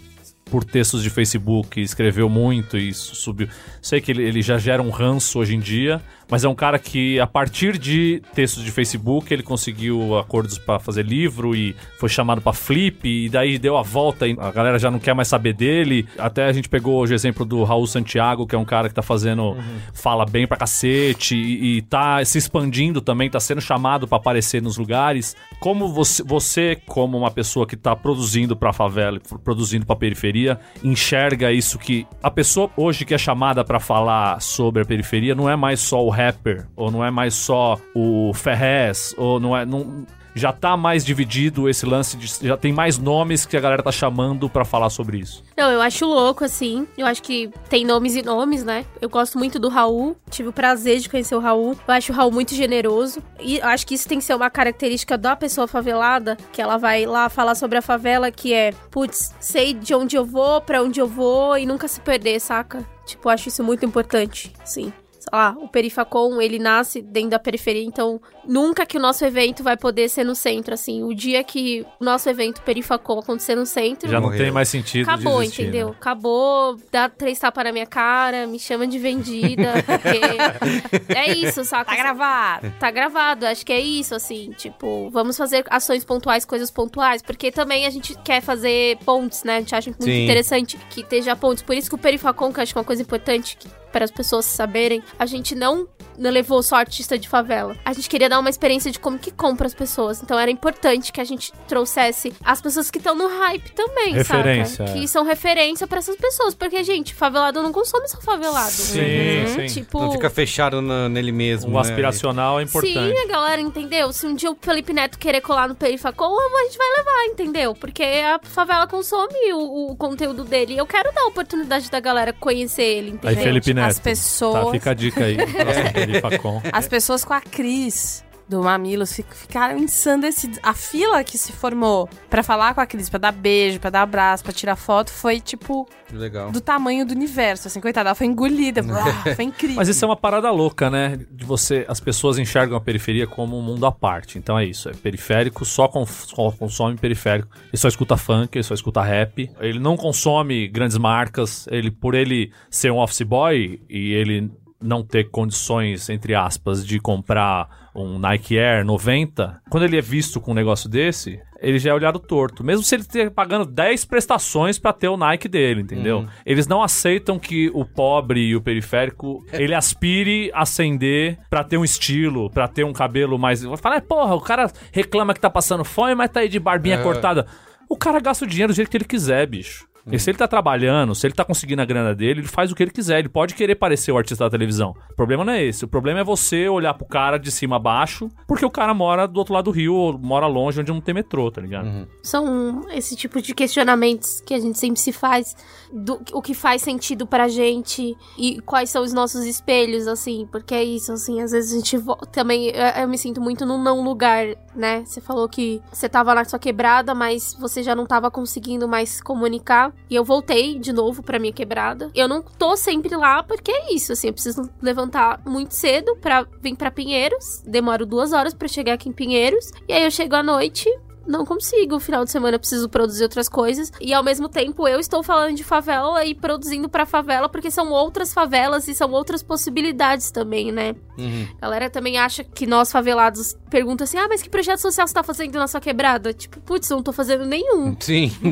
S2: por textos de Facebook escreveu muito e su- subiu. Sei que ele já gera um ranço hoje em dia, mas é um cara que a partir de textos de Facebook ele conseguiu acordos para fazer livro e foi chamado para Flip e daí deu a volta e a galera já não quer mais saber dele. Até a gente pegou hoje o exemplo do Raul Santiago, que é um cara que tá fazendo fala bem pra cacete e, e tá se expandindo também, tá sendo chamado para aparecer nos lugares. Como você, você como uma pessoa que tá produzindo pra favela, produzindo pra periferia, enxerga isso que a pessoa hoje que é chamada pra falar sobre a periferia não é mais só o rapper, ou não é mais só o Ferrez, ou não é. Não, já tá mais dividido esse lance de. Já tem mais nomes que a galera tá chamando pra falar sobre isso.
S4: Não, eu acho louco, assim. Eu acho que tem nomes e nomes, né? Eu gosto muito do Raul. Tive o prazer de conhecer o Raul. Eu acho o Raul muito generoso. E eu acho que isso tem que ser uma característica da pessoa favelada, que ela vai lá falar sobre a favela, que é, putz, sei de onde eu vou, pra onde eu vou e nunca se perder, saca? Tipo, eu acho isso muito importante, sim. Lá, o Perifacom, ele nasce dentro da periferia, então nunca que o nosso evento vai poder ser no centro, assim. O dia que o nosso evento Perifacom acontecer no centro,
S2: Já não
S1: Morreu.
S2: tem mais sentido. de
S4: Acabou,
S2: existir, né?
S4: entendeu? Acabou, dá três tapas na minha cara, me chama de vendida, porque é isso, saca?
S3: Tá gravado.
S4: Tá gravado, acho que é isso, assim, tipo, vamos fazer ações pontuais, coisas pontuais, porque também a gente quer fazer pontes, né? A gente acha muito
S1: Sim.
S4: interessante que esteja pontes. Por isso que o Perifacom, que eu acho que é uma coisa importante que, para as pessoas saberem, a gente não levou só artista de favela. A gente queria dar uma experiência de como que compra as pessoas. Então era importante que a gente trouxesse as pessoas que estão no hype também,
S2: Referência,
S4: saca?
S2: é.
S4: Que são referência pra essas pessoas. Porque, gente, favelado não consome só favelado.
S2: Sim,
S4: Uhum.
S2: sim.
S4: Tipo,
S1: Não fica fechado na- nele mesmo.
S2: O
S1: né?
S2: aspiracional é importante.
S4: Sim, a galera, entendeu? Se um dia o Felipe Neto querer colar no Perifacom, a gente vai levar, entendeu? Porque a favela consome o, o conteúdo dele. E eu quero dar a oportunidade da galera conhecer ele,
S2: Aí,
S4: entendeu?
S2: Felipe Neto.
S3: As pessoas-
S2: Tá, fica a dica aí. Perifacom.
S3: As pessoas com a Cris do Mamilos fi- ficaram ensandecidos. A fila que se formou pra falar com a Cris, pra dar beijo, pra dar abraço, pra tirar foto, foi tipo
S1: Legal.
S3: do tamanho do universo. Assim, coitada, ela foi engolida. Uau, foi incrível.
S2: Mas isso é uma parada louca, né? De você, as pessoas enxergam a periferia como um mundo à parte. Então é isso, é periférico, só, só consome periférico. Ele só escuta funk, ele só escuta rap. Ele não consome grandes marcas. Ele, por ele ser um office boy e ele não ter condições, entre aspas, de comprar um Nike Air 90, quando ele é visto com um negócio desse, ele já é olhado torto. Mesmo se ele esteja pagando 10 prestações pra ter o Nike dele, entendeu? Eles não aceitam que o pobre e o periférico ele aspire a ascender pra ter um estilo, pra ter um cabelo mais. Vai falar, "É, porra, o cara reclama que tá passando fome, mas tá aí de barbinha
S1: É.
S2: cortada. O cara gasta o dinheiro do jeito que ele quiser, bicho. E se ele tá trabalhando, se ele tá conseguindo a grana dele, ele faz o que ele quiser. Ele pode querer parecer o artista da televisão. O problema não é esse. O problema é você olhar pro cara de cima a baixo, porque o cara mora do outro lado do rio, ou mora longe onde não tem metrô, tá ligado?
S4: São esse tipo de questionamentos que a gente sempre se faz do o que faz sentido pra gente e quais são os nossos espelhos, assim, porque é isso, assim, às vezes a gente também eu, eu me sinto muito num não lugar, né? Você falou que você tava na sua quebrada, mas você já não tava conseguindo mais se comunicar. E eu voltei de novo pra minha quebrada. Eu não tô sempre lá porque é isso, assim, eu preciso levantar muito cedo pra vir pra Pinheiros. Demoro duas horas pra chegar aqui em Pinheiros. E aí eu chego à noite, não consigo. No final de semana eu preciso produzir outras coisas. E ao mesmo tempo eu estou falando de favela e produzindo pra favela, porque são outras favelas e são outras possibilidades também, né?
S1: Uhum.
S4: A galera também acha que nós favelados perguntam assim: ah, mas que projeto social você tá fazendo na sua quebrada? Tipo, putz, eu não tô fazendo nenhum.
S1: Sim.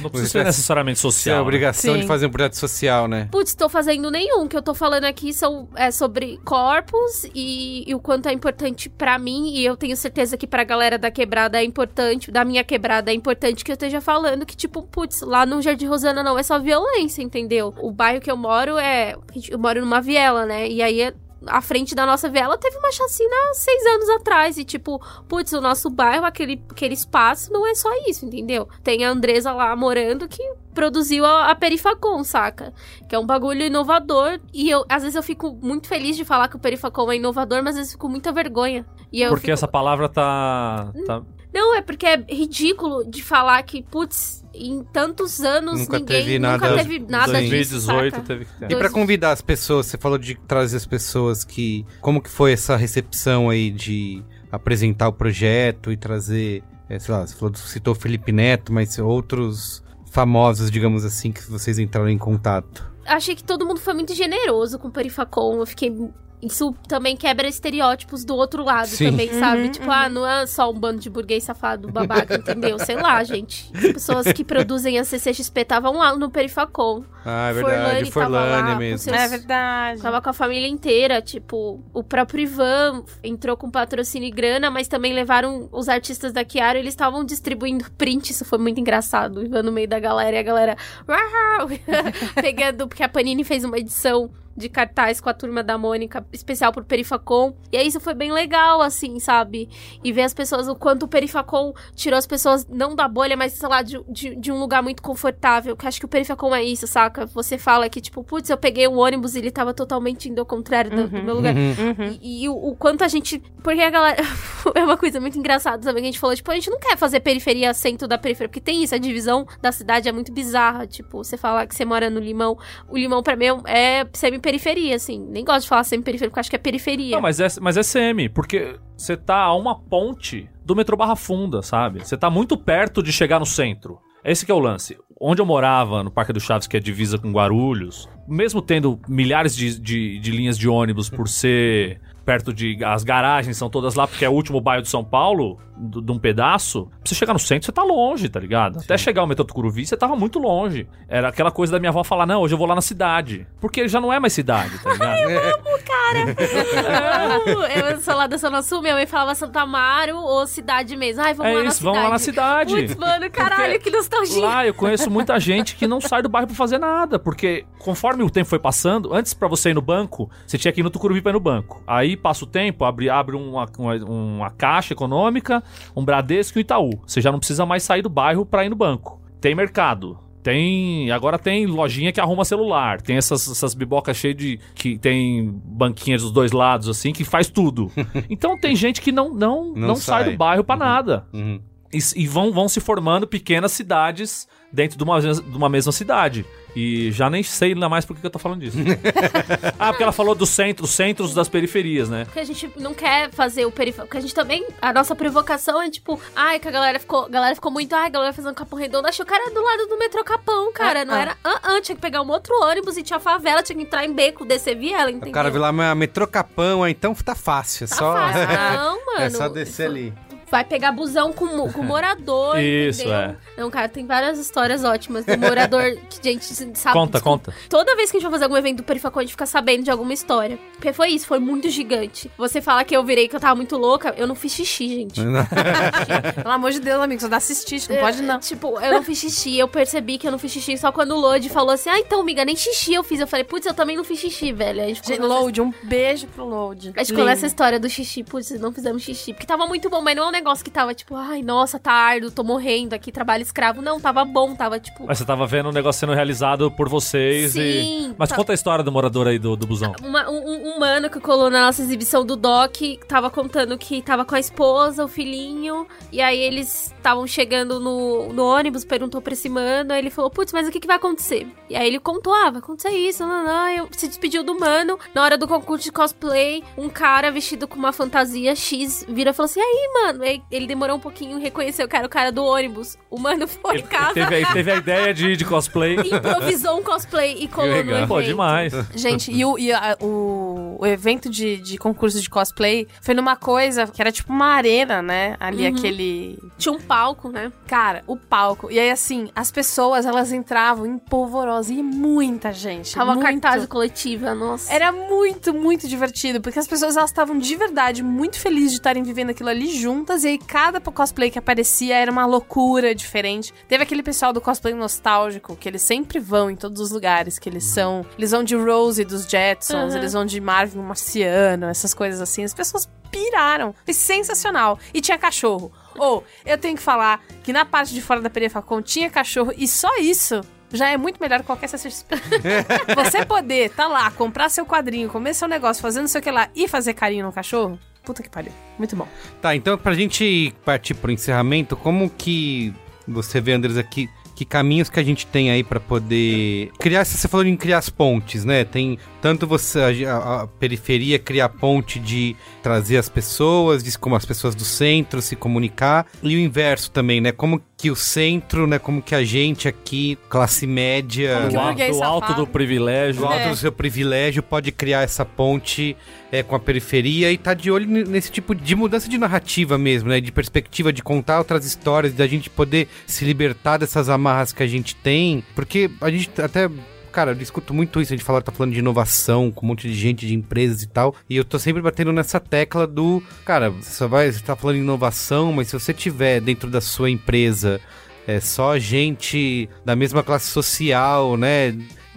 S2: Não precisa ser necessariamente
S1: é
S2: social.
S1: a
S2: né?
S1: obrigação
S3: Sim.
S1: de fazer um projeto social, né?
S4: Putz, tô fazendo nenhum. O que eu tô falando aqui são, é sobre corpos e, e o quanto é importante pra mim. E eu tenho certeza que pra galera da quebrada é importante, da minha quebrada é importante que eu esteja falando que, tipo, putz, lá no Jardim Rosana não é só violência, entendeu? O bairro que eu moro é. Eu moro numa viela, né? E aí. A frente da nossa viela teve uma chacina seis anos atrás. E, tipo, putz, o nosso bairro, aquele, aquele espaço, não é só isso, entendeu? Tem a Andresa lá morando que produziu a, a Perifacom, saca? Que é um bagulho inovador. E eu, às vezes, eu fico muito feliz de falar que o Perifacom é inovador, mas às vezes fico com muita vergonha. E eu
S2: Porque
S4: fico-
S2: essa palavra tá. tá-
S4: Não, é porque é ridículo de falar que, putz, em tantos anos
S1: Nunca
S4: ninguém
S1: teve
S4: nunca
S1: nada-
S4: teve nada disso,
S2: 2018
S4: saca?
S2: teve que ter.
S1: E pra convidar as pessoas, você falou de trazer as pessoas que. Como que foi essa recepção aí de apresentar o projeto e trazer. é, sei lá, você falou, citou o Felipe Neto, mas outros famosos, digamos assim, que vocês entraram em contato.
S4: Achei que todo mundo foi muito generoso com o Perifacom. Eu fiquei. Isso também quebra estereótipos do outro lado
S1: Sim.
S4: também, sabe?
S3: Uhum,
S4: tipo, ah, não é só um bando de burguês safado, babaca, entendeu? Sei lá, gente. As pessoas que produzem a CCXP estavam lá no Perifacom.
S1: Ah, é
S4: Forlane
S1: verdade,
S4: tava lá
S1: Forlane
S4: com
S1: mesmo.
S4: seus-
S3: É verdade.
S4: Tava com a família inteira, tipo, o próprio Ivan entrou com patrocínio e grana, mas também levaram os artistas da Chiara, eles estavam distribuindo print, isso foi muito engraçado. O Ivan no meio da galera e a galera "Uau!" pegando, porque a Panini fez uma edição de cartaz com a turma da Mônica, especial pro Perifacom. E aí isso foi bem legal, assim, sabe? E ver as pessoas, o quanto o Perifacom tirou as pessoas, não da bolha, mas, sei lá, de, de, de um lugar muito confortável. Que acho que o Perifacom é isso, saca? Você fala que, tipo, putz, eu peguei um ônibus e ele tava totalmente indo ao contrário do, do meu lugar.
S3: Uhum.
S4: E, e o, o quanto a gente. Porque a galera. é uma coisa muito engraçada também que a gente falou. Tipo, a gente não quer fazer periferia centro da periferia. Porque tem isso, a divisão da cidade é muito bizarra. Tipo, você falar que você mora no Limão. O Limão, pra mim, é semi-periferia, assim. Nem gosto de falar semi-periferia, porque acho que é periferia.
S2: Não, mas é, mas é semi, porque você tá a uma ponte do metrô Barra Funda, sabe? Você tá muito perto de chegar no centro. Esse que é o lance. Onde eu morava, no Parque do Chaves, que é divisa com Guarulhos, mesmo tendo milhares de, de, de linhas de ônibus por ser perto de. As garagens são todas lá, porque é o último bairro de São Paulo, de um pedaço. Pra você chegar no centro, você tá longe, tá ligado? Até chegar ao metrô Tucuruvi, você tava muito longe. Era aquela coisa da minha avó falar: não, hoje eu vou lá na cidade. Porque já não é mais cidade, tá ligado?
S4: Eu, eu sou lá da Zona Sul, minha mãe falava Santa Amaro ou cidade mesmo. Ai, vamos
S2: é
S4: lá na
S2: isso,
S4: cidade.
S2: vamos lá na cidade.
S4: Putz, mano, caralho, que nostalgia.
S2: Lá eu conheço muita gente que não sai do bairro pra fazer nada, porque conforme o tempo foi passando, antes pra você ir no banco, você tinha que ir no Tucuruvi pra ir no banco. Aí passa o tempo, abre, abre uma, uma, uma caixa econômica, um Bradesco e um Itaú. Você já não precisa mais sair do bairro pra ir no banco. Tem mercado. Tem. Agora tem lojinha que arruma celular. Tem essas, essas bibocas cheias de. que tem banquinhas dos dois lados, assim, que faz tudo. então tem gente que não, não, não,
S1: Não
S2: sai.
S1: sai.
S2: do bairro pra nada.
S1: Uhum.
S2: E, e vão, vão se formando pequenas cidades dentro de uma, de uma mesma cidade. E já nem sei ainda mais por que eu tô falando disso. ah, porque ela falou dos centros, centros das periferias, né?
S4: Porque a gente não quer fazer o periférico. Porque a gente também. A nossa provocação é tipo, ai, que a galera ficou. A galera ficou muito, ai, a galera fazendo capão redondo. Achei o cara do lado do metrô Capão, cara. não
S3: Ah, ah.
S4: era. Ah, ah, tinha que pegar um outro ônibus e tinha favela, tinha que entrar em beco, descer viela, entendeu?
S1: O cara viu lá, mas metrô Capão, ah, então tá fácil. É
S4: Tá
S1: só,
S4: fácil, não, mano.
S1: é só descer ali.
S4: Vai pegar busão com, com morador,
S2: Isso,
S4: entendeu?
S2: é.
S4: Não, cara, tem várias histórias ótimas do morador que, gente, sabe...
S2: Conta,
S4: desculpa.
S2: conta.
S4: Toda vez que a gente vai fazer algum evento do Perifacon, a gente fica sabendo de alguma história. Porque foi isso, foi muito gigante. Você fala que eu virei, que eu tava muito louca, eu não fiz xixi, gente.
S3: Pelo amor de Deus, amigo, só dá assistir, não pode não.
S4: Tipo, eu não fiz xixi, eu percebi que eu não fiz xixi só quando o Lodi falou assim, ah, então, amiga, nem xixi eu fiz. Eu falei, putz, eu também não fiz xixi, velho. A gente
S3: Gente, Load, um beijo pro Load.
S4: a gente ficou nessa história do xixi, putz, não fizemos xixi. Porque tava muito bom, mas não é um negócio que tava tipo, ai, nossa, tá árduo, tô morrendo aqui, trabalho escravo. Não, tava bom, tava tipo.
S2: Mas você tava vendo o negócio sendo realizado por vocês
S4: Sim,
S2: e. Mas
S4: tá-
S2: conta a história do morador aí do, do busão.
S4: Uma- um, um- um mano que colou na nossa exibição do Doc tava contando que tava com a esposa, o filhinho, e aí eles estavam chegando no, no ônibus, perguntou pra esse mano, aí ele falou, putz, mas o que, que vai acontecer? E aí ele contou, ah, vai acontecer isso, não, não, eu se despediu do mano, na hora do concurso de cosplay, um cara vestido com uma fantasia X vira e falou assim, aí, mano, Ele demorou um pouquinho, reconheceu que era o cara do ônibus, o mano foi
S2: Ele
S4: em casa,
S2: teve, a- teve a ideia de, de cosplay.
S4: improvisou um cosplay e colou no evento.
S2: Pô, demais.
S3: Gente, e, o, e a- o, o evento de, de concurso de cosplay foi numa coisa que era tipo uma arena, né? Ali aquele.
S4: Tinha um palco, né?
S3: Cara, o palco. E aí, assim, as pessoas, elas entravam em polvorosa e muita gente.
S4: Tava
S3: muito.
S4: cartaz coletiva, nossa.
S3: Era muito, muito divertido, porque as pessoas elas estavam de verdade muito felizes de estarem vivendo aquilo ali juntas, e aí cada cosplay que aparecia era uma loucura diferente. Teve aquele pessoal do cosplay nostálgico, que eles sempre vão em todos os lugares, que eles são. Eles vão de Rose dos Jetsons,
S4: Uhum.
S3: eles vão de Marvin o Marciano, essas coisas assim. As pessoas piraram. Foi sensacional. E tinha cachorro. Ou, eu tenho que falar que na parte de fora da Perifacon tinha cachorro, e só isso já é muito melhor que qualquer CCXP. Você poder tá lá, comprar seu quadrinho, comer seu negócio, fazendo sei o que lá e fazer carinho no cachorro, puta que pariu. Muito bom.
S1: Tá, então pra gente partir pro encerramento, como que você vê, Andres, aqui, que caminhos que a gente tem aí pra poder criar, você falou em criar as pontes, né? Tem tanto você, a- a periferia criar ponte de trazer as pessoas, de como as pessoas do centro se comunicar, e o inverso também, né? Como que o centro, né? Como que a gente aqui, classe média,
S2: Do, alto
S3: safado.
S2: do privilégio.
S1: do alto
S3: É.
S1: do seu privilégio pode criar essa ponte é, com a periferia e tá de olho nesse tipo de mudança de narrativa mesmo, né? De perspectiva, de contar outras histórias, da gente poder se libertar dessas amarras que a gente tem. Porque a gente até. Cara, eu discuto muito isso, a gente fala, tá falando de inovação, com um monte de gente, de empresas e tal. E eu tô sempre batendo nessa tecla do. Cara, você só vai. Você tá falando de inovação, mas se você tiver dentro da sua empresa é só gente da mesma classe social, né?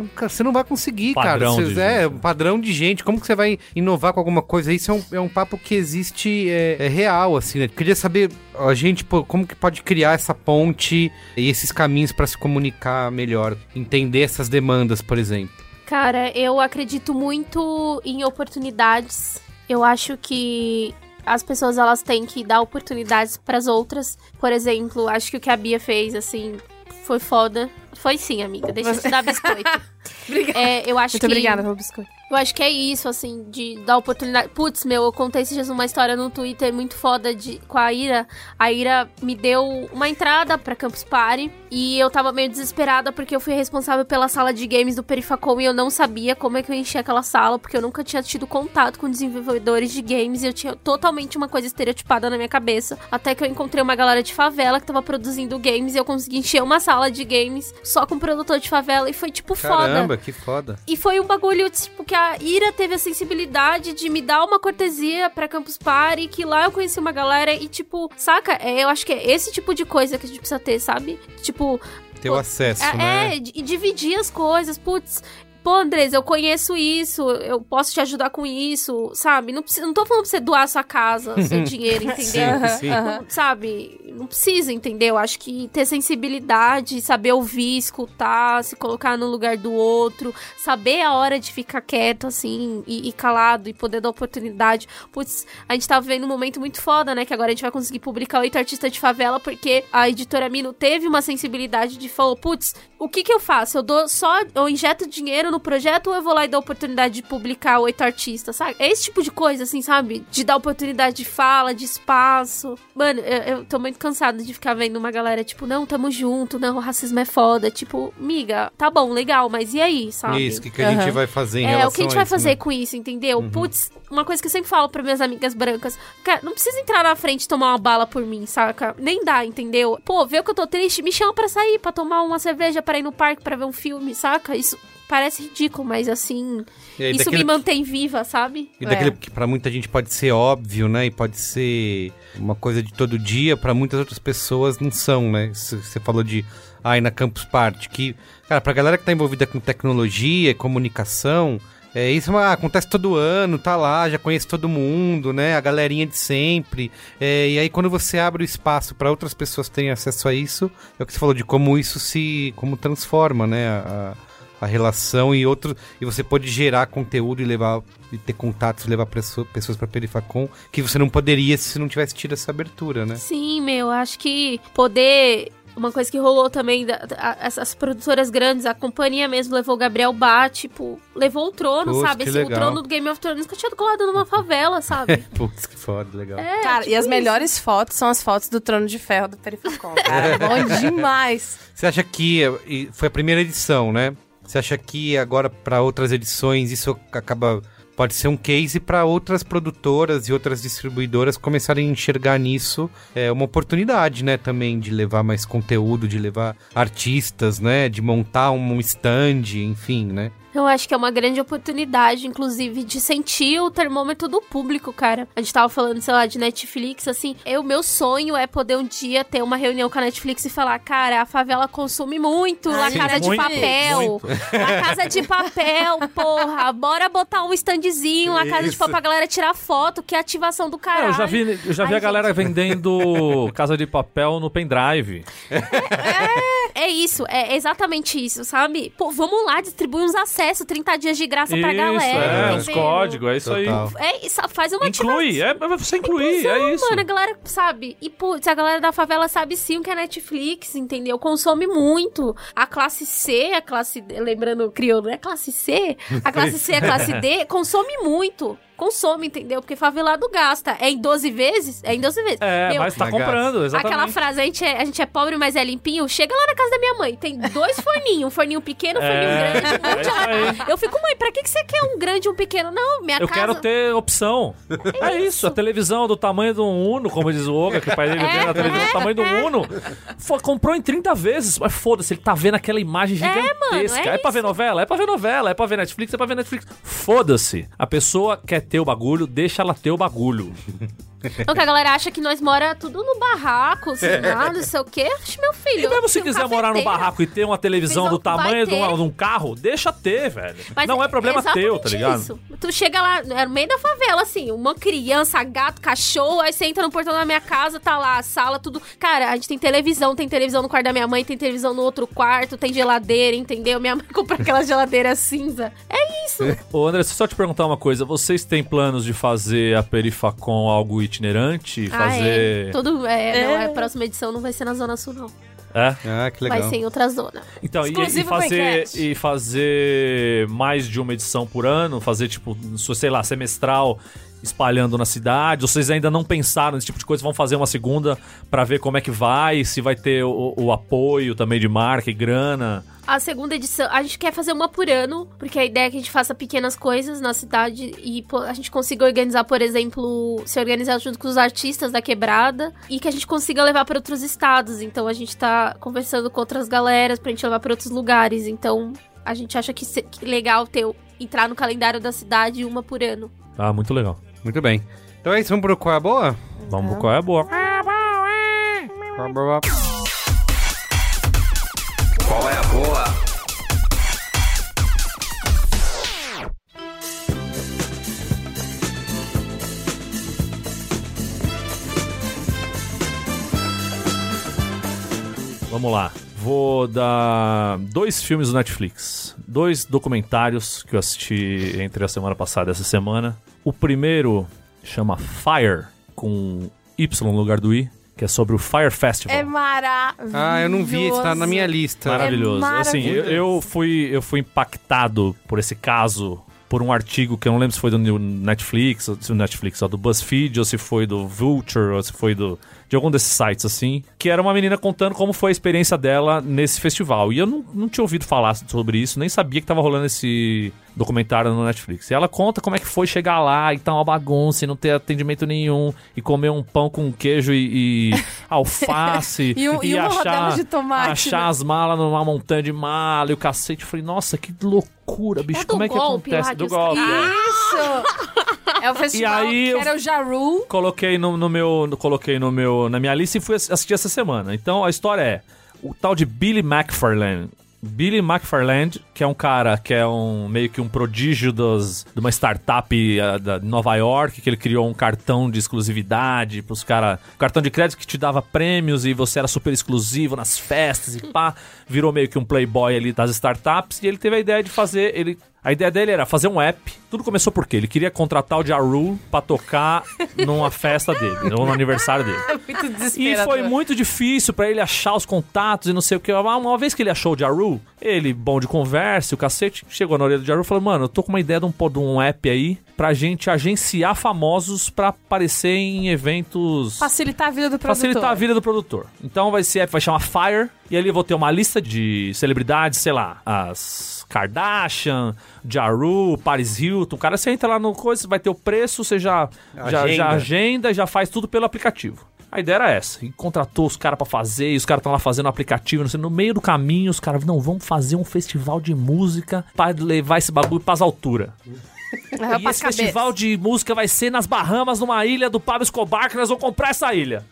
S1: Cara, Você não vai conseguir,
S2: Padrão
S1: cara.
S2: de
S1: Você, é,
S2: gente.
S1: um padrão de gente. Como que você vai inovar com alguma coisa? Isso é um, é um papo que existe, é, é real, assim, né? Queria saber, a gente, pô, como que pode criar essa ponte e esses caminhos pra se comunicar melhor? Entender essas demandas, por exemplo.
S4: Cara, eu acredito muito em oportunidades. Eu acho que as pessoas elas têm que dar oportunidades pras outras. Por exemplo, acho que o que a Bia fez assim foi foda. Foi sim, amiga. Deixa eu te dar biscoito.
S3: Obrigada.
S4: É, eu acho
S3: Muito
S4: que
S3: obrigada pelo biscoito.
S4: Eu acho que é isso, assim, de dar oportunidade. Putz, meu, eu contei esses dias uma história no Twitter muito foda de, com a Ira. A Ira me deu uma entrada pra Campus Party e eu tava meio desesperada porque eu fui responsável pela sala de games do Perifacom e eu não sabia como é que eu enchia aquela sala porque eu nunca tinha tido contato com desenvolvedores de games e eu tinha totalmente uma coisa estereotipada na minha cabeça. Até que eu encontrei uma galera de favela que tava produzindo games e eu consegui encher uma sala de games só com produtor de favela e foi tipo foda.
S1: Caramba, que foda.
S4: E foi um bagulho, tipo, que a Ira teve a sensibilidade de me dar uma cortesia pra Campus Party, que lá eu conheci uma galera e, tipo, saca? É, eu acho que é esse tipo de coisa que a gente precisa ter, sabe? Tipo,
S1: Ter o acesso,
S4: é,
S1: né?
S4: é, e dividir as coisas, putz. Pô, Andres, eu conheço isso, eu posso te ajudar com isso, sabe? Não, não tô falando pra você doar sua casa, seu dinheiro, entendeu?
S1: Sim, sim.
S4: Não- sabe? Não precisa, entendeu? Acho que ter sensibilidade, saber ouvir, escutar, se colocar no lugar do outro, saber a hora de ficar quieto, assim, e, e calado, e poder dar oportunidade. Putz, a gente tá vivendo um momento muito foda, né? Que agora a gente vai conseguir publicar oito artistas de favela, porque a editora Mino teve uma sensibilidade de falou, putz, o que que eu faço? Eu dou só, eu injeto dinheiro no projeto ou eu vou lá e dou oportunidade de publicar oito artistas, sabe? É esse tipo de coisa, assim, sabe? De dar oportunidade de fala, de espaço. Mano, eu, eu tô muito cansada de ficar vendo uma galera, tipo, não, tamo junto, não, o racismo é foda. Tipo, miga, tá bom, legal, mas e aí, sabe?
S1: Isso, o que, que a gente vai fazer em
S4: É,
S1: relação
S4: o que a gente
S1: a
S4: vai
S1: isso,
S4: fazer
S1: né?
S4: com isso, entendeu? Putz, uma coisa que eu sempre falo pra minhas amigas brancas. Cara, não precisa entrar na frente e tomar uma bala por mim, saca? Nem dá, entendeu? Pô, vê que eu tô triste, me chama pra sair, pra tomar uma cerveja, pra ir no parque, pra ver um filme, saca? Isso parece ridículo, mas assim,
S1: aí,
S4: isso me mantém viva, sabe?
S1: E daquele
S3: É.
S1: que pra muita gente pode ser óbvio, né? E pode ser uma coisa de todo dia, pra muitas outras pessoas não são, né? Você falou de ai na Campus Party, que, cara, pra galera que tá envolvida com tecnologia, comunicação, é, isso é uma- acontece todo ano, tá lá, já conhece todo mundo, né? A galerinha de sempre. É, e aí quando você abre o espaço pra outras pessoas terem acesso a isso, é o que você falou de como isso se como transforma, né? A, a- a relação e outro e você pode gerar conteúdo e levar e ter contatos e levar presso- pessoas para Perifacom que você não poderia se não tivesse tido essa abertura, né?
S4: Sim, meu, acho que poder. Uma coisa que rolou também, da- da- essas produtoras grandes, a companhia mesmo levou o Gabriel Bá, tipo, levou o trono,
S1: Poxa,
S4: sabe? Assim, o trono do Game of Thrones que eu tinha colado numa favela, sabe?
S1: Putz, que foda, legal.
S4: É,
S3: Cara,
S4: tipo
S3: e as
S4: isso.
S3: melhores fotos são as fotos do Trono de Ferro do Perifacom, cara. Bom demais.
S1: Você acha que foi a primeira edição, né? Você acha que agora para outras edições isso acaba pode ser um case para outras produtoras e outras distribuidoras começarem a enxergar nisso é uma oportunidade, né, também de levar mais conteúdo, de levar artistas, né, de montar um stand, enfim, né?
S4: Eu acho que é uma grande oportunidade, inclusive, de sentir o termômetro do público, cara. A gente tava falando, sei lá, de Netflix, assim. Eu, meu sonho é poder um dia ter uma reunião com a Netflix e falar, cara, a favela consome muito,
S3: Ai,
S4: Casa de
S2: muito,
S4: Papel. La Casa de Papel, porra. Bora botar um standzinho, La Casa de. Papel pra galera tirar foto, que ativação do
S2: Não,
S4: caralho.
S2: eu já vi, eu já vi
S4: Ai,
S2: a galera
S4: gente.
S2: vendendo casa de papel no pendrive.
S4: É isso, é exatamente isso, sabe? Pô, vamos lá, distribuir uns acessos, 30 dias de graça pra
S2: isso,
S4: galera.
S2: é, os códigos, é isso
S1: Total.
S4: É, isso, faz uma
S2: aí. Inclui, é, é você incluir, é isso.
S4: Mano, a galera sabe. E, putz, a galera da favela sabe sim o que é Netflix, entendeu? Consome muito. A classe C, a classe D, lembrando crioulo, né? Classe C, a classe C, a classe D, consome muito. Consome, entendeu? Porque favelado gasta. É em 12 vezes? É em 12 vezes.
S2: É,
S4: Meu,
S2: mas tá comprando, exatamente.
S4: Aquela frase, a gente, é, a gente é pobre, mas é limpinho. Chega lá na casa da minha mãe, tem dois forninhos. Um forninho pequeno, um forninho
S2: É,
S4: grande. Um monte
S2: é.
S4: Eu fico, mãe, pra que, que você quer um grande e um pequeno? Não, minha
S2: Eu
S4: casa...
S2: quero ter opção. É isso, a televisão do tamanho do Uno, como diz o Oga, que o pai dele
S4: É,
S2: vê na televisão do tamanho do Uno. Fo- comprou em 30 vezes, mas foda-se, ele tá vendo aquela imagem gigantesca.
S4: mano, é
S2: é pra ver novela? É pra ver novela, é pra ver Netflix, é pra ver Netflix. Foda-se. A pessoa quer ter o bagulho, deixa ela ter o bagulho.
S4: Então que a galera acha que nós mora tudo no barraco, sei lá, não sei o quê. Meu filho.
S2: E mesmo se
S4: tem um
S2: quiser morar no barraco e ter uma televisão do tamanho de,
S4: ter.
S2: de um carro, deixa ter, velho.
S4: Mas
S2: Não é problema
S4: exatamente
S2: teu, tá ligado?
S4: Isso. Tu chega lá, é no meio da favela, assim, uma criança, gato, cachorro, aí você entra no portão da minha casa, tá lá, a sala, tudo. Cara, a gente tem televisão, tem televisão no quarto da minha mãe, tem televisão no outro quarto, tem geladeira, entendeu? Minha mãe comprou aquela geladeira cinza. É isso.
S2: Ô, André, só te perguntar uma coisa. Vocês têm planos de fazer a Perifacom algo itinerante?
S4: Ah,
S2: Fazer...
S4: é. Tudo, é, Não,
S3: É.
S4: a próxima edição não vai ser na Zona Sul, não.
S2: É?
S1: Ah, que legal.
S4: Vai ser em outra zona.
S2: Então, e, e fazer, e fazer mais de uma edição por ano? Fazer, tipo, sei lá, semestral espalhando na cidade? Vocês ainda não pensaram nesse tipo de coisa? Vão fazer uma segunda pra ver como é que vai? Se vai ter o, o apoio também de marca e grana?
S4: A segunda edição, a gente quer fazer uma por ano, porque a ideia é que a gente faça pequenas coisas na cidade e a gente consiga organizar, por exemplo, se organizar junto com os artistas da quebrada e que a gente consiga levar para outros estados. Então a gente tá conversando com outras galeras pra gente levar para outros lugares. Então a gente acha que, que legal ter entrar no calendário da cidade uma por ano.
S2: Ah, muito legal.
S1: Muito bem. Então é isso, vamos pro qual é a boa?
S2: Vamos pro então. qual é a boa.
S1: É qual é a boa?
S6: Qual é a boa?
S2: Vamos lá. Vou dar dois filmes do Netflix. Dois documentários que eu assisti entre a semana passada e essa semana. O primeiro chama Fire, com Y no lugar do I, que é sobre o Fire Festival.
S3: É maravilhoso.
S1: Ah, eu não vi, esse tá na minha lista.
S2: Maravilhoso.
S3: É
S2: Assim, eu, eu fui, eu fui impactado por esse caso por um artigo que eu não lembro se foi do Netflix, ou se do Netflix, ou do BuzzFeed, ou se foi do Vulture, ou se foi do de algum desses sites assim, que era uma menina contando como foi a experiência dela nesse festival. E eu não, não tinha ouvido falar sobre isso, nem sabia que tava rolando esse documentário no Netflix. E ela conta como é que foi chegar lá e tá uma bagunça e não ter atendimento nenhum e comer um pão com queijo e, e alface
S3: E um- e de tomate,
S2: achar
S3: né?
S2: as malas numa montanha de mala e o cacete. Eu falei, nossa, que loucura, bicho,
S4: É
S2: como é que acontece?
S4: lá
S2: Do golpe. é.
S3: Isso! É o festival
S2: E aí
S3: que
S2: eu-
S3: era o Jaru.
S2: Coloquei no, no meu, no- coloquei no meu, na minha lista e fui ass- assistir essa semana. Então a história é o tal de Billy McFarlane. Billy McFarland, que é um cara que é um meio que um prodígio dos, de uma startup ah, da de Nova York, que ele criou um cartão de exclusividade pros caras. Um cartão de crédito que te dava prêmios e você era super exclusivo nas festas e pá. Virou meio que um playboy ali das startups. E ele teve a ideia de fazer. Ele, a ideia dele era fazer um app. Tudo começou porque ele queria contratar o Ja Rule pra tocar numa festa dele, ou no aniversário dele.
S3: Muito
S2: E foi muito difícil pra ele achar os contatos e não sei o que. Uma, vez que ele achou o Jaru, ele, bom de conversa, o cacete, chegou na orelha do Jaru e falou: Mano, eu tô com uma ideia de um, de um app aí pra gente agenciar famosos pra aparecer em eventos.
S3: Facilitar a vida do produtor.
S2: Facilitar a vida do produtor. Então vai ser, vai chamar Fire, e ali eu vou ter uma lista de celebridades, sei lá, as Kardashian, Jaru, Paris Hilton. O cara, você entra lá no coisa, vai ter o preço, você já já,
S1: Agenda.
S2: já agenda, já faz tudo pelo aplicativo. A ideia era essa. E contratou os caras pra fazer, e os caras estão lá fazendo o aplicativo, não sei, no meio do caminho, os caras, não, vamos fazer um festival de música pra levar esse bagulho pras alturas. E esse
S3: cabeça.
S2: festival de música vai ser nas Bahamas, numa ilha do Pablo Escobar, que nós vamos comprar essa ilha.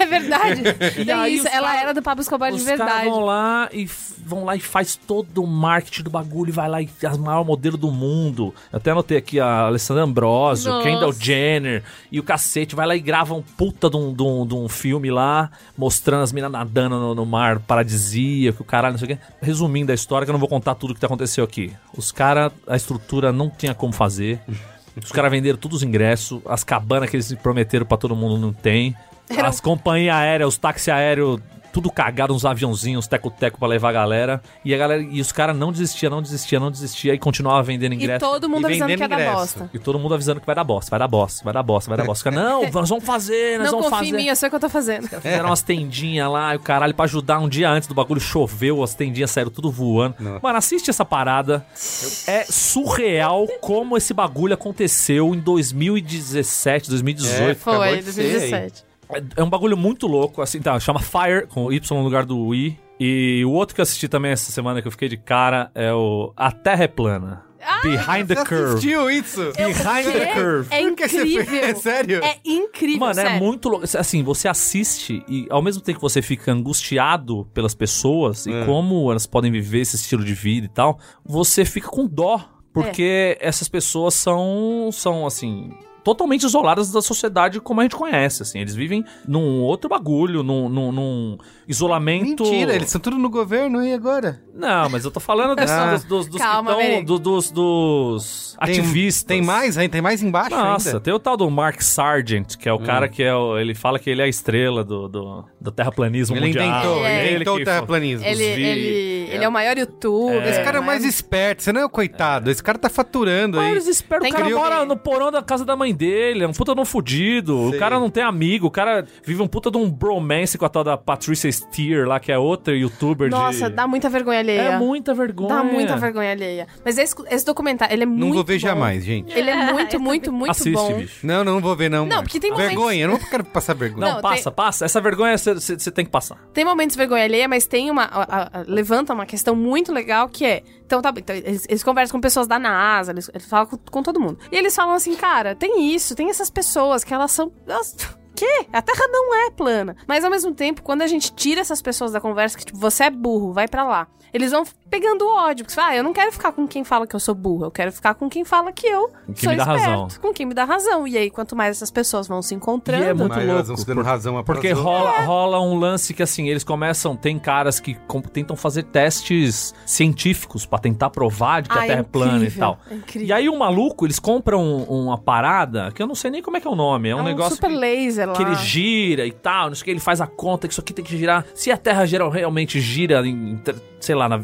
S3: É verdade.
S2: E
S3: Tem
S2: aí
S3: isso.
S2: os
S3: Ela
S2: cara-
S3: era do Pablo Escobar de
S2: Os caras
S3: verdade.
S2: vão lá e f- vão lá e faz todo o marketing do bagulho e vai lá e as maior modelo do mundo. Eu até anotei aqui a Alessandra Ambrosio,
S4: Nossa.
S2: Kendall Jenner e o cacete. Vai lá e grava um puta de um, de um- de um filme lá, mostrando as minas nadando no, no mar paradisíaco, o caralho, não sei o quê. Resumindo a história, que eu não vou contar tudo que aconteceu aqui. Os caras, a estrutura não tinha como fazer. Os caras venderam todos os ingressos, as cabanas que eles prometeram pra todo mundo não tem. As companhias aéreas, os táxis aéreos, tudo cagado, uns aviãozinhos, teco-teco pra levar a galera. E a galera, e os caras não desistiam, não desistiam, não desistiam e continuava vendendo
S3: E
S2: ingresso.
S3: todo mundo
S1: E
S3: avisando que ia dar bosta.
S2: E todo mundo avisando que vai dar bosta, vai dar bosta, vai dar bosta, vai dar bosta. Os caras, não, nós vamos fazer, nós
S3: Não
S2: vamos
S3: confia
S2: fazer.
S3: em mim, eu sei o que eu tô fazendo.
S2: Fizeram umas tendinhas lá, e o caralho, pra ajudar um dia antes do bagulho choveu, as tendinhas saíram tudo voando. Mano, assiste essa parada. É surreal como esse bagulho aconteceu em 2017, 2018.
S1: É, Acabou
S3: Foi,
S1: de ser aí.
S3: 2017.
S2: É, é um bagulho muito louco, assim, tá, chama Fire, com Y no lugar do I. E o outro que eu assisti também essa semana que eu fiquei de cara é o A Terra é Plana. Behind the
S1: Você
S2: Curve.
S1: assistiu isso?
S2: Behind the Curve.
S3: É
S1: Por que você
S3: incrível.
S1: fez? É sério?
S3: É incrível,
S2: Mano, é
S3: sério.
S2: muito louco. Assim, você assiste e ao mesmo tempo que você fica angustiado pelas pessoas e
S1: É.
S2: como elas podem viver esse estilo de vida e tal, você fica com dó. Porque essas pessoas são, são assim, totalmente isoladas da sociedade como a gente conhece, assim. Eles vivem num outro bagulho, num, num, num isolamento...
S1: Mentira, eles estão tudo no governo e agora?
S2: Não, mas eu tô falando dos,
S1: Ah.
S2: dos, dos, dos
S3: Calma,
S2: que tão- do- dos, dos
S1: Tem-
S2: ativistas.
S1: Tem mais ainda? Tem mais embaixo
S2: Nossa,
S1: ainda?
S2: tem o tal do Mark Sargent, que é o cara que é o, ele fala que ele é a estrela do, do, do terraplanismo
S1: Ele
S2: mundial.
S1: inventou,
S3: É.
S1: ele inventou
S2: que
S1: o terraplanismo.
S3: Ele,
S2: vi-
S3: ele, ele é o maior youtuber.
S1: Esse cara é o
S3: né?
S1: mais esperto, você não é o coitado. Esse cara tá faturando
S2: Mas
S1: aí.
S2: eles esperam, o cara mora no porão da casa da mãe dele, é um puta de um fudido,
S1: Sei.
S2: o cara não tem amigo, o cara vive um puta de um bromance com a tal da Patricia Steer lá, que é outra youtuber
S3: Nossa,
S2: de...
S3: dá muita vergonha alheia.
S2: É muita vergonha.
S3: Dá muita vergonha alheia. Mas esse, esse documentário, ele é muito
S1: Não vou ver
S3: bom.
S1: jamais, gente.
S3: Ele é muito, muito, muito
S2: Assiste,
S3: bom.
S2: bicho.
S1: Não, não vou ver, não.
S3: Não, porque tem momentos-
S1: Vergonha, eu não quero passar vergonha.
S2: Não,
S3: Não,
S2: passa, passa. Essa vergonha você tem que passar.
S3: Tem momentos de vergonha alheia, mas tem uma. a- a- a- levanta uma questão muito legal que é. Então, tá, então, eles, eles conversam com pessoas da NASA, eles, eles falam com, com todo mundo. E eles falam assim, cara, tem isso, tem essas pessoas que elas são. Elas, quê? A Terra não é plana. Mas ao mesmo tempo, quando a gente tira essas pessoas da conversa, que tipo, você é burro, vai pra lá. Eles vão pegando ódio. Porque, ah, eu não quero ficar com quem fala que eu sou burra, eu quero ficar com quem fala que eu
S2: Com quem
S3: sou
S2: me dá
S3: esperto,
S2: razão.
S3: com quem me dá razão. E aí, quanto mais essas pessoas vão se encontrando...
S2: E é muito
S1: Mas elas
S2: louco,
S1: vão se dando
S2: por-
S1: razão
S2: Porque rola, rola um lance que, assim, eles começam. Tem caras que com- tentam fazer testes científicos pra tentar provar de que
S3: Ah,
S2: a
S3: é
S2: Terra é plana e tal.
S3: é incrível.
S2: E aí o maluco, eles compram um- uma parada que eu não sei nem como é que é o nome. É um,
S3: É um
S2: negócio
S3: super
S2: que,
S3: laser lá.
S2: que ele gira e tal. Não sei o que, ele faz a conta que isso aqui tem que girar. Se a Terra geral realmente gira em, sei lá, na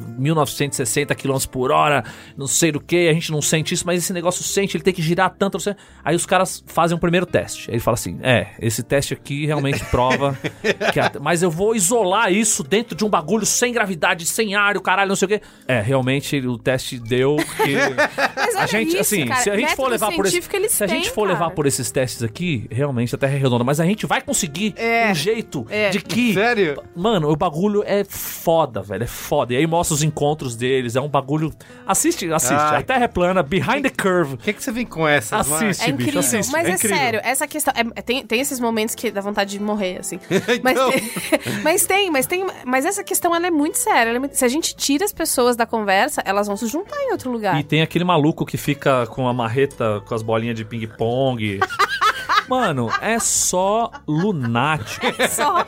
S2: 1960 km por hora, não sei do que, a gente não sente isso, mas esse negócio sente, ele tem que girar tanto. não sei. Aí os caras fazem um primeiro teste. Aí ele fala assim: é, esse teste aqui realmente prova que a- Mas eu vou isolar isso dentro de um bagulho sem gravidade, sem ar, o caralho, não sei o quê. É, realmente o teste deu que.
S3: Mas
S2: A
S3: olha
S2: gente,
S3: isso,
S2: assim,
S3: cara,
S2: se a gente for levar por esse, se a gente
S3: têm,
S2: for levar
S3: cara.
S2: por esses testes aqui, realmente a Terra é redonda, mas a gente vai conseguir
S3: É.
S2: um jeito
S3: É.
S2: de que
S1: Sério?
S2: Mano, o bagulho é foda, velho. É foda. E aí mostra os encontros deles. É um bagulho. Assiste, assiste.
S1: Ai.
S2: A Terra é plana, behind the curve.
S1: O que, que você vem com essa?
S2: Assiste.
S3: É
S2: bicho,
S3: incrível,
S2: assiste,
S3: mas
S2: é
S3: é, sério, essa questão. é- tem, tem esses momentos que dá vontade de morrer, assim.
S1: Então.
S3: Mas, tem, mas tem, mas tem. Mas essa questão ela é muito séria. ela é muito- se a gente tira as pessoas da conversa, elas vão se juntar em outro lugar.
S2: E tem aquele maluco que fica com a marreta, com as bolinhas de ping-pong. Mano, é só lunático.
S3: Só.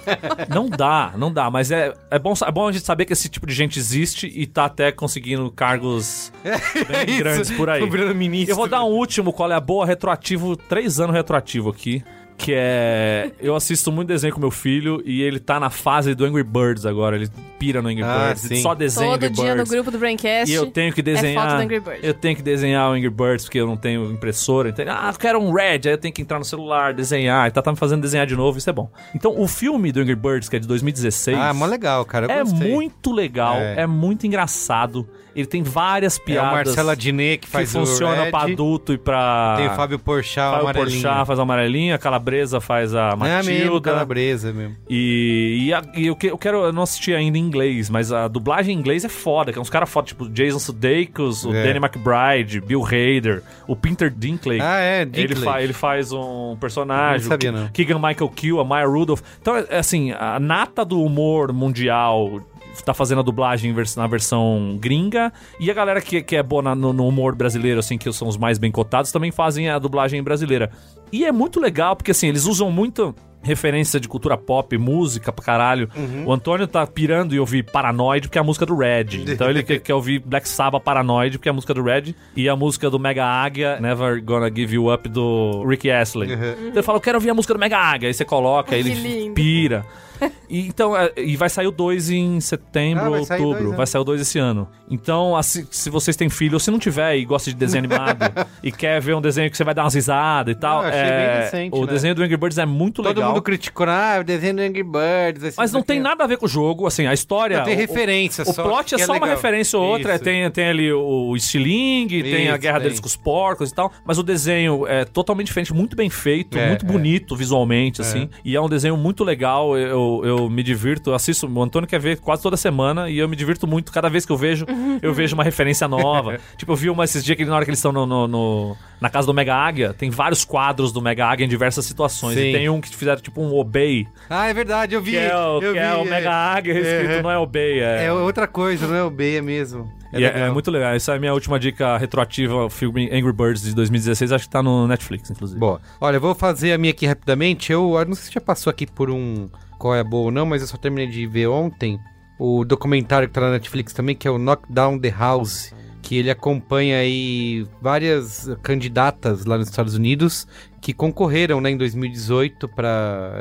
S2: Não dá, não dá. Mas é, é, bom, é bom a gente saber que esse tipo de gente existe e tá até conseguindo cargos bem
S1: Isso.
S2: grandes por aí. Eu vou dar um último, qual é a boa, retroativo, três anos retroativo aqui. Que é. Eu assisto muito desenho com meu filho e ele tá na fase do Angry Birds agora. Ele pira no Angry
S1: Ah,
S2: Birds.
S1: sim.
S2: Só desenha
S3: Todo
S2: Angry
S3: dia no
S2: Birds.
S3: grupo do Braincast.
S2: E eu tenho que
S3: É foto
S2: desenhar.
S3: do Angry Birds.
S2: eu tenho que desenhar o Angry Birds porque eu não tenho impressora. Então, ah, eu quero um red. Aí eu tenho que entrar no celular, desenhar. E tá, tá me fazendo desenhar de novo, isso é bom. Então, o filme do Angry Birds, que é de 2016.
S1: Ah, mó legal, cara. Eu
S2: é
S1: gostei.
S2: muito legal,
S1: É.
S2: é. muito engraçado. Ele tem várias
S1: É o
S2: piadas
S1: Marcelo Adnet que
S2: que
S1: faz
S2: funciona
S1: o Red.
S2: pra adulto e pra.
S1: Tem o Fábio Porchat, o
S2: Fábio
S1: amarelinho.
S2: Porchat faz a amarelinha, a Calabresa faz a
S1: É mesmo,
S2: Matilda.
S1: calabresa mesmo.
S2: E, e, a- e eu, que- eu quero. Eu não assisti ainda em inglês, mas a dublagem em inglês é foda, que é uns caras foda, tipo Jason Sudeikis, o
S1: É.
S2: Danny McBride, Bill Hader, o Peter Dinklage.
S1: Ah, é,
S2: Ele,
S1: Dinklage.
S2: fa- ele faz um personagem.
S1: Não sabia, não.
S2: Keegan Michael Key, a Maya Rudolph. Então, é, assim, a nata do humor mundial tá fazendo a dublagem na versão gringa e a galera que, que é boa na- no, no humor brasileiro, assim, que são os mais bem cotados, também fazem a dublagem brasileira. E é muito legal, porque assim, eles usam muito referência de cultura pop, música pra caralho.
S1: Uhum.
S2: O Antônio tá pirando em ouvir Paranoid, porque é a música do Red. Então ele quer, quer ouvir Black Sabbath Paranoid, porque é a música do Red. E a música do Mega Águia, Never Gonna Give You Up, do Ricky Astley.
S1: Uhum.
S2: Então ele fala, eu quero ouvir a música do Mega Águia. Aí você coloca, aí ele pira. E, então, é, e vai sair o 2 em setembro,
S1: Ah, vai sair
S2: outubro.
S1: dois, né?
S2: vai sair o 2 esse ano. Então, assim, se vocês têm filho, ou se não tiver e gosta de desenho animado e quer ver um desenho que você vai dar umas risadas e tal,
S1: Não,
S2: é,
S1: bem decente,
S2: o
S1: né?
S2: desenho do Angry Birds é muito
S1: Todo
S2: legal.
S1: mundo criticou, ah, o desenho do Angry Birds. esse
S2: Mas não tem
S1: daqui.
S2: nada a ver com o jogo, assim, a história.
S1: Não, tem
S2: o-
S1: referência
S2: O
S1: só,
S2: plot é
S1: é
S2: só uma
S1: legal.
S2: referência ou outra.
S1: Isso.
S2: Tem, tem ali o estilingue, tem a guerra
S1: tem.
S2: deles com os porcos e tal. Mas o desenho é totalmente diferente, muito bem feito,
S1: É,
S2: muito
S1: é.
S2: bonito visualmente, assim. E é um desenho muito legal. Eu, eu me divirto, eu assisto. O Antônio quer ver quase toda semana e eu me divirto muito. Cada vez que eu vejo, eu vejo uma referência nova. tipo, eu vi uma esses dias que na hora que eles estão no, no- no- na casa do Mega Águia, tem vários quadros do Mega Águia em diversas situações.
S1: Sim.
S2: E tem um que fizeram tipo um Obey,
S1: Ah, é verdade, eu vi.
S2: que é o,
S1: eu
S2: que é
S1: vi,
S2: o Mega Águia escrito,
S1: é.
S2: não é Obey, é.
S1: É outra coisa, não é o B, é mesmo.
S2: É, é muito legal. Essa é a minha última dica retroativa, o filme Angry Birds de 2016. Acho que tá no Netflix, inclusive.
S1: Boa. Olha, eu vou fazer a minha aqui rapidamente. Eu, eu não sei se já passou aqui por um qual é boa ou não, mas eu só terminei de ver ontem o documentário que tá na Netflix também, que é o Knock Down the House, que ele acompanha aí várias candidatas lá nos Estados Unidos que concorreram, né, em 2018 para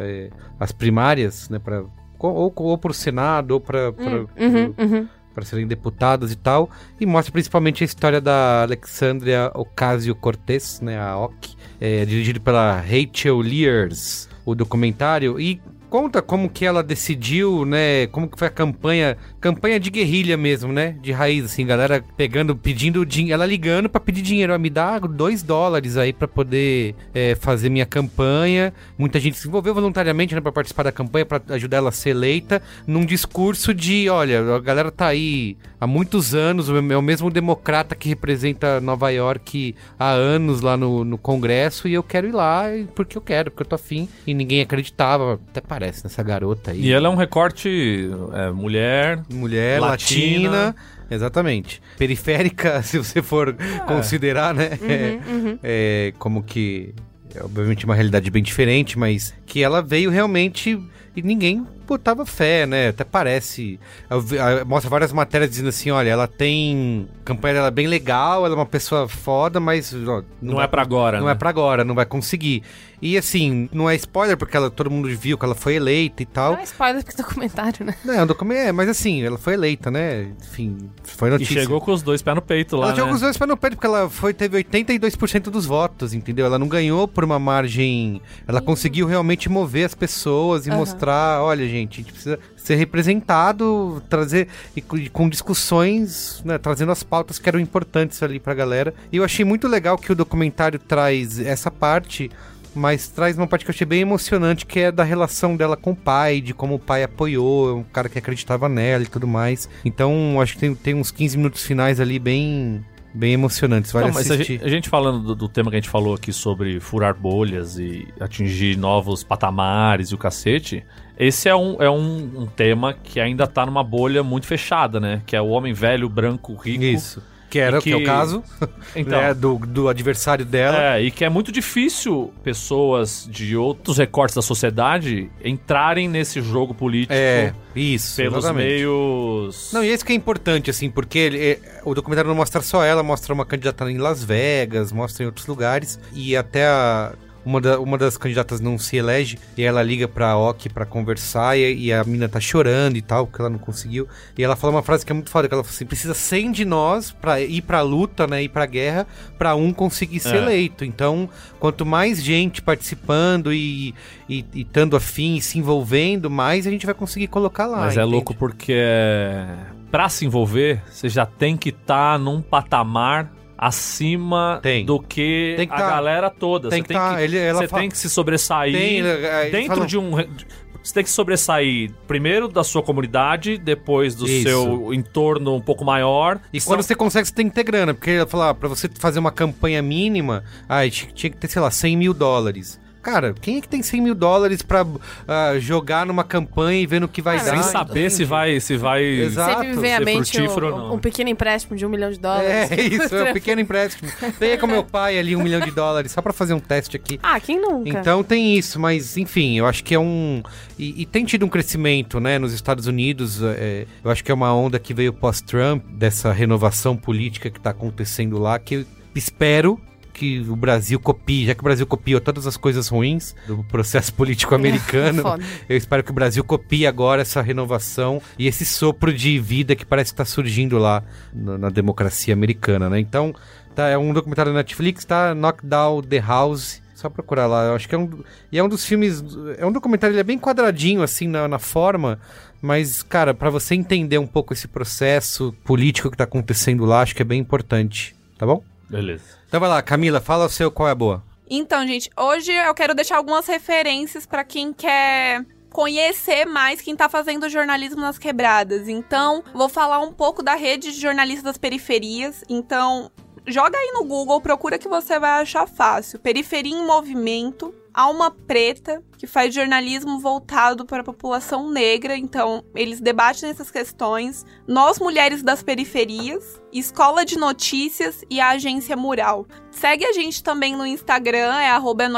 S1: as primárias, né, para ou, ou para o Senado ou para
S3: Uhum, uhum.
S1: para serem deputadas e tal, e mostra principalmente a história da Alexandria Ocasio-Cortez, né, a OC, é, dirigido pela Rachel Lears, o documentário, e conta como que ela decidiu, né, como que foi a campanha, campanha de guerrilha mesmo, né, de raiz, assim, galera pegando, pedindo dinheiro, ela ligando pra pedir dinheiro, ó, me dá dois dólares aí pra poder é, fazer minha campanha, muita gente se envolveu voluntariamente, né, pra participar da campanha, pra ajudar ela a ser eleita, num discurso de, olha, a galera tá aí há muitos anos, é o mesmo democrata que representa Nova York há anos lá no, no Congresso, e eu quero ir lá porque eu quero, porque eu tô afim, e ninguém acreditava, até parece nessa garota aí.
S2: E ela é um recorte é, mulher,
S1: Mulher,
S2: Latina.
S1: latina. Exatamente. Periférica, se você for considerar, né? é,
S3: uhum.
S1: é, como que. É obviamente uma realidade bem diferente, mas que ela veio realmente e ninguém botava fé, né? Até parece. ah, Mostra várias matérias dizendo assim: olha, ela tem. A campanha dela é bem legal, ela é uma pessoa foda, mas. ó,
S2: Não,
S1: vai
S2: é pra agora,
S1: não
S2: né?
S1: é pra agora, não vai conseguir. E assim, não é spoiler, porque ela, todo mundo viu que ela foi eleita e tal.
S3: Não é spoiler do documentário, né?
S1: Não, documento é, mas assim, ela foi eleita, né? Enfim, foi
S2: E
S1: notícia.
S2: chegou com os dois pés no peito lá,
S1: ela chegou
S2: né?
S1: com os dois pés no peito, porque ela foi, teve 82% dos votos, entendeu? Ela não ganhou por uma margem. Ela conseguiu realmente mover as pessoas e
S3: Aham.
S1: mostrar: olha, gente, a gente precisa ser representado, trazer. E com, e com discussões, né, trazendo as pautas que eram importantes ali pra galera. E eu achei muito legal que o documentário traz essa parte. Mas traz uma parte que eu achei bem emocionante, que é da relação dela com o pai, de como o pai apoiou, é um cara que acreditava nela e tudo mais. Então, acho que tem, tem uns 15 minutos finais ali bem, bem emocionantes. Vale
S2: Não, mas a
S1: assistir.
S2: gente, a gente falando do, do tema que a gente falou aqui sobre furar bolhas e atingir novos patamares e o cacete, esse é um, é um, um tema que ainda tá numa bolha muito fechada, né? Que é o homem velho, branco, rico.
S1: Isso. Que era
S2: E
S1: que... é o
S2: que-
S1: caso
S2: Então,
S1: né, do, do adversário dela.
S2: É, e que é muito difícil pessoas de outros recortes da sociedade entrarem nesse jogo político
S1: É, isso.
S2: pelos
S1: exatamente.
S2: meios.
S1: Não, e esse que é importante, assim, porque ele- é- o documentário não mostra só ela, mostra uma candidata em Las Vegas, mostra em outros lugares, e até a- uma, da- uma das candidatas não se elege, e ela liga pra Ok pra conversar, e, e a mina tá chorando e tal, porque ela não conseguiu, e ela fala uma frase que é muito foda, que ela fala assim, precisa 100 de nós pra ir pra luta, né, ir pra guerra, pra um conseguir ser
S2: É.
S1: eleito. Então, quanto mais gente participando e, e, e estando afim, e se envolvendo, mais a gente vai conseguir colocar lá.
S2: Mas é
S1: entende?
S2: louco porque é, pra se envolver, você já tem que estar num patamar acima
S1: Tem.
S2: do que,
S1: Tem que
S2: a
S1: tá-
S2: galera toda.
S1: tem
S2: você
S1: que
S2: tem,
S1: tá-
S2: que,
S1: ele-
S2: você
S1: fala-
S2: tem que se sobressair
S1: Tem, eles
S2: dentro
S1: falam-
S2: de um. Você tem que sobressair primeiro da sua comunidade, depois do
S1: Isso.
S2: seu entorno um pouco maior.
S1: E
S2: São-
S1: quando você consegue, você tem que ter grana. Porque fala, ah, pra você fazer uma campanha mínima, tinha tinha que ter, sei lá, 100 mil dólares. Cara, quem é que tem 100 mil dólares pra ah, jogar numa campanha e ver no que vai
S3: Ah,
S1: dar?
S2: sem saber se vai, se vai
S1: Exato.
S3: Sempre vem à mente um,
S2: não.
S3: um pequeno empréstimo de um milhão de dólares.
S1: É isso, é um pequeno empréstimo. Pega com meu pai ali um milhão de dólares, só pra fazer um teste aqui.
S3: Ah, quem nunca?
S1: Então tem isso, mas enfim, eu acho que é um. E, e tem tido um crescimento, né, nos Estados Unidos. é, eu acho que é uma onda que veio pós-Trump, dessa renovação política que tá acontecendo lá, que eu espero que o Brasil copie, já que o Brasil copiou todas as coisas ruins do processo político americano.
S3: Foda.
S1: Eu espero que o Brasil copie agora essa renovação e esse sopro de vida que parece que tá surgindo lá na, na democracia americana, né? Então, tá, é um documentário da Netflix, tá? Knockdown the House. Só procurar lá, eu acho que é um. E é um dos filmes. É um documentário, ele é bem quadradinho, assim, na, na forma. Mas, cara, pra você entender um pouco esse processo político que tá acontecendo lá, acho que é bem importante. Tá bom?
S2: Beleza.
S1: Então vai lá, Camila, fala o seu qual é a boa.
S5: Então, gente, hoje eu quero deixar algumas referências pra quem quer conhecer mais quem tá fazendo jornalismo nas quebradas. Então, vou falar um pouco da rede de jornalistas das periferias. Então, joga aí no Google, procura que você vai achar fácil. Periferia em Movimento, Alma Preta, que faz jornalismo voltado para a população negra. Então, eles debatem essas questões. Nós, Mulheres das Periferias, Escola de Notícias e a Agência Mural. Segue a gente também no Instagram, é arroba é.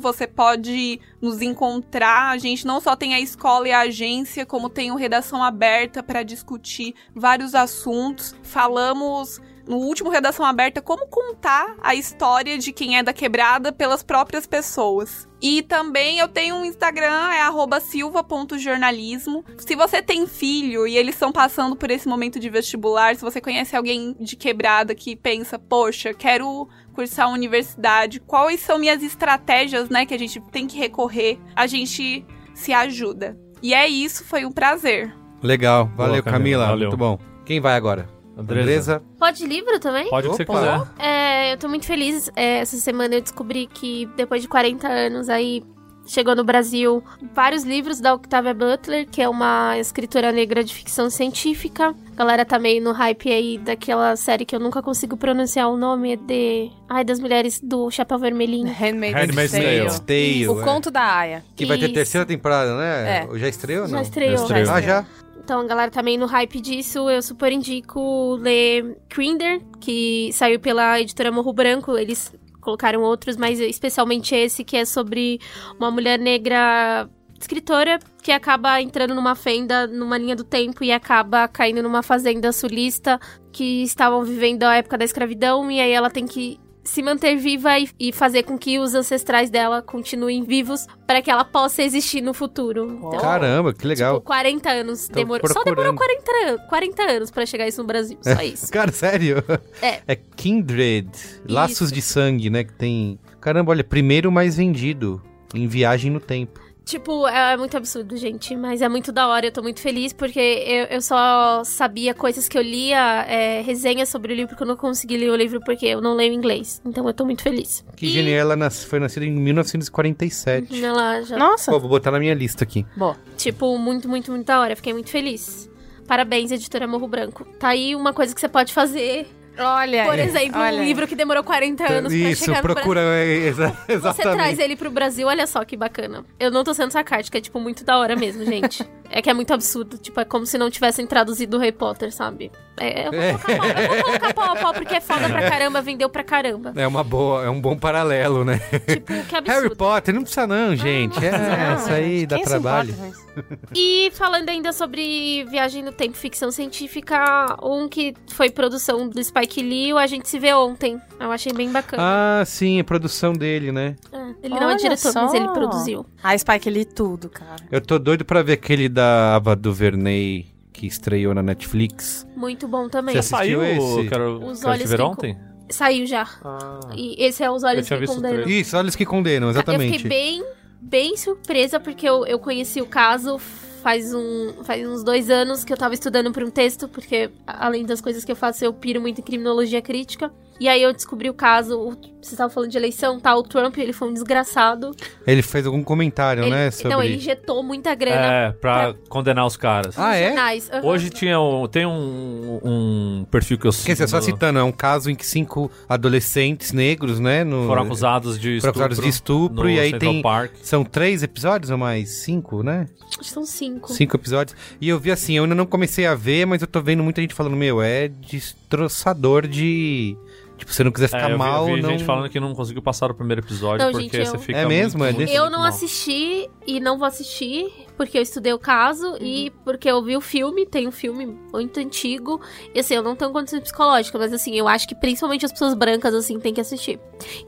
S5: Você pode nos encontrar. A gente não só tem a escola e a agência, como tem o Redação Aberta para discutir vários assuntos. Falamos no último Redação Aberta como contar a história de quem é da quebrada pelas próprias pessoas. E também eu tenho um Instagram, é arroba silva.jornalismo. Se você tem filho e eles estão passando por esse momento de vestibular, se você conhece alguém de quebrada que pensa, poxa, quero cursar a universidade, quais são minhas estratégias, né, que a gente tem que recorrer, a gente se ajuda. E é isso, foi um prazer.
S1: Legal, valeu,
S2: Camila,
S1: Camila.
S2: valeu.
S1: Muito bom. Quem vai agora?
S2: Andresa.
S4: Pode livro também?
S2: Pode o que você quiser.
S4: É, eu tô muito feliz. É, essa semana eu descobri que depois de 40 anos aí chegou no Brasil vários livros da Octavia Butler, que é uma escritora negra de ficção científica. A galera tá meio no hype aí daquela série que eu nunca consigo pronunciar o nome, é de... Ai, das mulheres do Chapéu Vermelhinho.
S3: Handmaid's,
S2: Handmaid's
S3: Tale.
S2: Tale.
S1: Tale,
S3: O
S1: é.
S3: conto da Aya.
S1: Que vai ter
S4: Isso.
S1: terceira temporada, né?
S3: É.
S1: Já estreou ou não?
S4: Já estreou.
S2: Já estreou.
S1: Ah, já?
S4: Então a galera tá meio no hype disso. Eu super indico ler Crinder, que saiu pela editora Morro Branco. Eles colocaram outros, mas especialmente esse, que é sobre uma mulher negra escritora que acaba entrando numa fenda numa linha do tempo e acaba caindo numa fazenda sulista que estavam vivendo a época da escravidão e aí ela tem que se manter viva e, e fazer com que os ancestrais dela continuem vivos para que ela possa existir no futuro. Então,
S1: Caramba, que legal.
S4: Tipo, 40 anos. Demorou, só demorou
S1: procurando.
S4: 40, an- 40 anos pra chegar isso no Brasil. Só isso.
S1: Cara, sério?
S4: É.
S1: É Kindred, Laços de Sangue, né? Que tem. Caramba, olha, primeiro mais vendido em Viagem no Tempo.
S4: Tipo, é muito absurdo, gente. Mas é muito da hora. Eu tô muito feliz porque eu, eu só sabia coisas que eu lia, é, resenhas sobre o livro, porque eu não consegui ler o livro porque eu não leio inglês. Então eu tô muito feliz.
S1: Que
S4: E
S1: genial, ela nas- foi nascida em 1947.
S4: Ela já
S3: Nossa.
S1: Pô, vou botar na minha lista aqui.
S3: Boa.
S4: Tipo, muito, muito, muito da hora. Fiquei muito feliz. Parabéns, editora Morro Branco. Tá aí uma coisa que você pode fazer.
S3: Olha
S4: Por exemplo,
S3: olha
S4: um livro que demorou 40 anos pra
S1: Isso,
S4: chegar no
S1: procura. é, exa-
S4: Brasil. Você
S1: exatamente.
S4: traz ele pro Brasil, olha só que bacana. Eu não tô sendo sarcástica, é tipo muito da hora mesmo, gente. é que é muito absurdo. Tipo, é como se não tivessem traduzido o Harry Potter, sabe? É, eu vou colocar pau, eu vou colocar pau a pau porque é foda pra caramba, vendeu pra caramba.
S1: É uma boa, é um bom paralelo, né?
S4: Tipo, que absurdo.
S1: Harry Potter, não precisa não, gente. é,
S3: Não,
S1: isso aí
S3: gente,
S1: dá trabalho.
S3: importa?
S4: E falando ainda sobre viagem no tempo, ficção científica, um que foi produção do Spike Lee, o A Gente Se Vê Ontem. Eu achei bem bacana.
S1: Ah, sim, a produção dele, né?
S4: É, ele não é
S3: Olha
S4: diretor, mas
S3: só.
S4: ele produziu.
S3: A Spike li tudo, cara.
S1: Eu tô doido pra ver aquele da Ava DuVernay que estreou na Netflix.
S4: Muito bom também.
S1: Você assistiu
S2: Saiu,
S1: esse?
S2: quero,
S4: Os
S2: quero
S4: olhos
S2: ver ontem?
S4: Saiu já.
S2: Ah.
S4: E esse é Os
S2: Eu
S4: Olhos
S2: tinha
S4: que Condenam.
S1: Isso, olha os que condenam,
S4: Eu
S1: exatamente.
S4: fiquei bem, bem surpresa, porque eu, eu conheci o caso faz, um, faz uns dois anos que eu tava estudando por um texto, porque além das coisas que eu faço, eu piro muito em criminologia crítica. E aí eu descobri o caso, o, você tava falando de eleição, tá? O Trump, ele foi um desgraçado.
S1: Ele fez algum comentário,
S4: Ele-
S1: né? Sobre...
S4: Não, ele injetou muita grana
S2: É, pra condenar os caras.
S1: Ah, é?
S4: Aham.
S2: Hoje tinha um, tem um, um perfil que eu sigo.
S1: Quer dizer, só citando, é um caso em que cinco adolescentes negros, né? No...
S2: Foram acusados de
S1: foram
S2: estupro.
S1: acusados de estupro
S2: no
S1: e aí
S2: Central
S1: tem.
S2: Park.
S1: São três episódios ou mais? Cinco, né?
S4: Acho que São cinco.
S1: Cinco episódios. E eu vi assim, eu ainda não comecei a ver, mas eu tô vendo muita gente falando, meu, é destroçador de. Tipo, se você não quiser
S2: É,
S1: ficar
S2: eu vi,
S1: mal,
S2: eu vi
S1: não.
S2: gente falando que não conseguiu passar o primeiro episódio
S4: Não,
S2: porque
S4: gente, eu-
S2: você fica
S1: É mesmo?
S2: muito,
S1: É
S2: muito,
S1: desse-
S4: Eu
S2: muito
S4: não
S2: mal.
S4: assisti e não vou assistir porque eu estudei o caso e porque eu vi o filme, tem um filme muito antigo. E assim, eu não tenho condição psicológica, mas assim, eu acho que principalmente as pessoas brancas, assim, tem que assistir.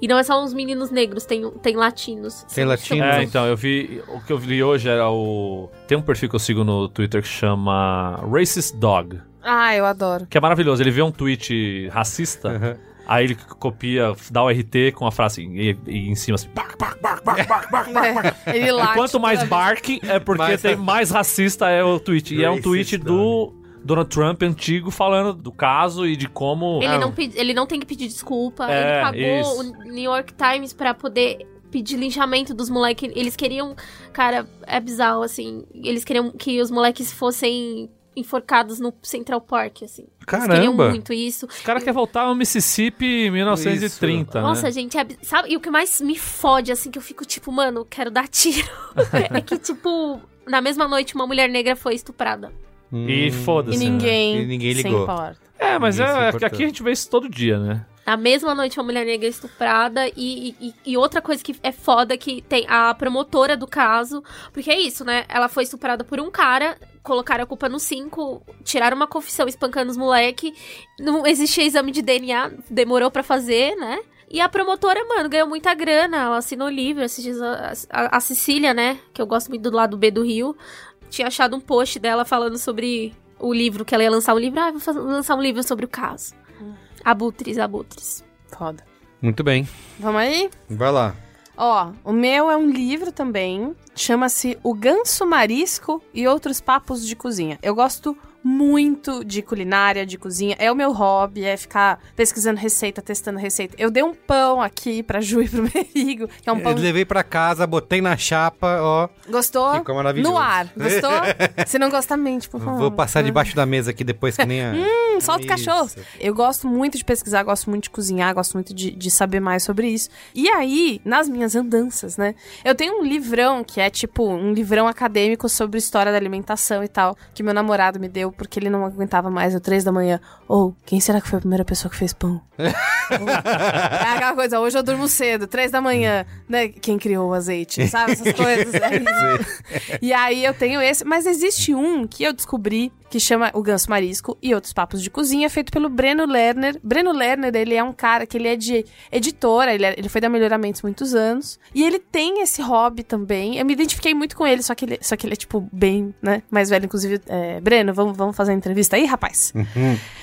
S4: E não é só uns meninos negros, tem, tem latinos.
S1: Tem
S4: São-
S1: latino?
S4: são-
S2: É, então, eu vi. O que eu vi hoje era o. Tem um perfil que eu sigo no Twitter que chama Racist Dog.
S3: Ah, eu adoro.
S2: Que é maravilhoso. Ele vê um tweet racista,
S1: Aham.
S2: Aí ele copia, dá o RT com a frase assim, e, e em cima assim. Bark, bark, bark, bark, bark, bark, bark, bark.
S3: Ele
S2: E quanto mais bark, é porque
S1: Mais
S2: tem mais racista é o tweet. E é um tweet do Donald Trump antigo falando do caso e de como.
S4: Ele,
S1: Ah.
S4: não pedi- ele não tem que pedir desculpa.
S2: É,
S4: ele pagou
S2: isso.
S4: o New York Times pra poder pedir linchamento dos moleques. Eles queriam. Cara, é bizarro, assim. Eles queriam que os moleques fossem enforcados no Central Park, assim. Eles queriam
S1: Caramba!
S4: muito isso.
S2: Os caras querem voltar ao Mississippi em 1930.
S4: Nossa,
S2: né?
S4: gente, é, ab- sabe? E o que mais me fode, assim, que eu fico tipo, mano, quero dar tiro. é que, tipo, na mesma noite uma mulher negra foi estuprada.
S2: E
S1: Hum.
S2: foda-se.
S3: E
S2: né?
S3: ninguém,
S1: E ninguém
S3: se
S1: ligou.
S3: importa.
S2: É, mas é, que
S1: importou.
S2: aqui a gente vê isso todo dia, né?
S4: Na mesma noite, uma mulher negra estuprada. E, e, e outra coisa que é foda que tem a promotora do caso. Porque é isso, né? Ela foi estuprada por um cara, colocaram a culpa no cinco, tiraram uma confissão espancando os moleque. Não existia exame de DNA, demorou pra fazer, né? E a promotora, mano, ganhou muita grana. Ela assinou livro. A, a, a Cecília, né? Que eu gosto muito do lado B do Rio. Tinha achado um post dela falando sobre o livro, que ela ia lançar um livro. Ah, vou lançar um livro sobre o caso. Abutres, abutres.
S3: Foda.
S1: Muito bem.
S3: Vamos aí?
S1: Vai lá.
S3: Ó, o meu é um livro também. Chama-se O Ganso Marisco e Outros Papos de Cozinha. Eu gosto muito de culinária, de cozinha. É o meu hobby, é ficar pesquisando receita, testando receita. Eu dei um pão aqui pra Ju e pro Merigo, que é um pão...
S1: Eu levei pra casa, botei na chapa, ó.
S3: Gostou?
S1: Ficou maravilhoso.
S3: No ar. Gostou? Se não gosta, mente, por favor.
S1: Vou passar debaixo da mesa aqui depois que nem a...
S3: Hum, solta o cachorro. Eu gosto muito de pesquisar, gosto muito de cozinhar, gosto muito de, de saber mais sobre isso. E aí, nas minhas andanças, né? Eu tenho um livrão que é tipo um livrão acadêmico sobre história da alimentação e tal, que meu namorado me deu porque ele não aguentava mais às três da manhã. Ou, quem será que foi a primeira pessoa que fez pão? É aquela coisa, hoje eu durmo cedo, três da manhã, né? Quem criou o azeite, sabe? Essas coisas. É isso. E aí eu tenho esse, mas existe um que eu descobri que chama O Ganso Marisco e Outros Papos de Cozinha, feito pelo Breno Lerner. Breno Lerner, ele é um cara que ele é de editora, ele, é- ele foi da Melhoramentos muitos anos, e ele tem esse hobby também. Eu me identifiquei muito com ele, só que ele, só que ele é, tipo, bem, né, mais velho. Inclusive, é, Breno, vamos, vamos fazer uma entrevista aí, rapaz?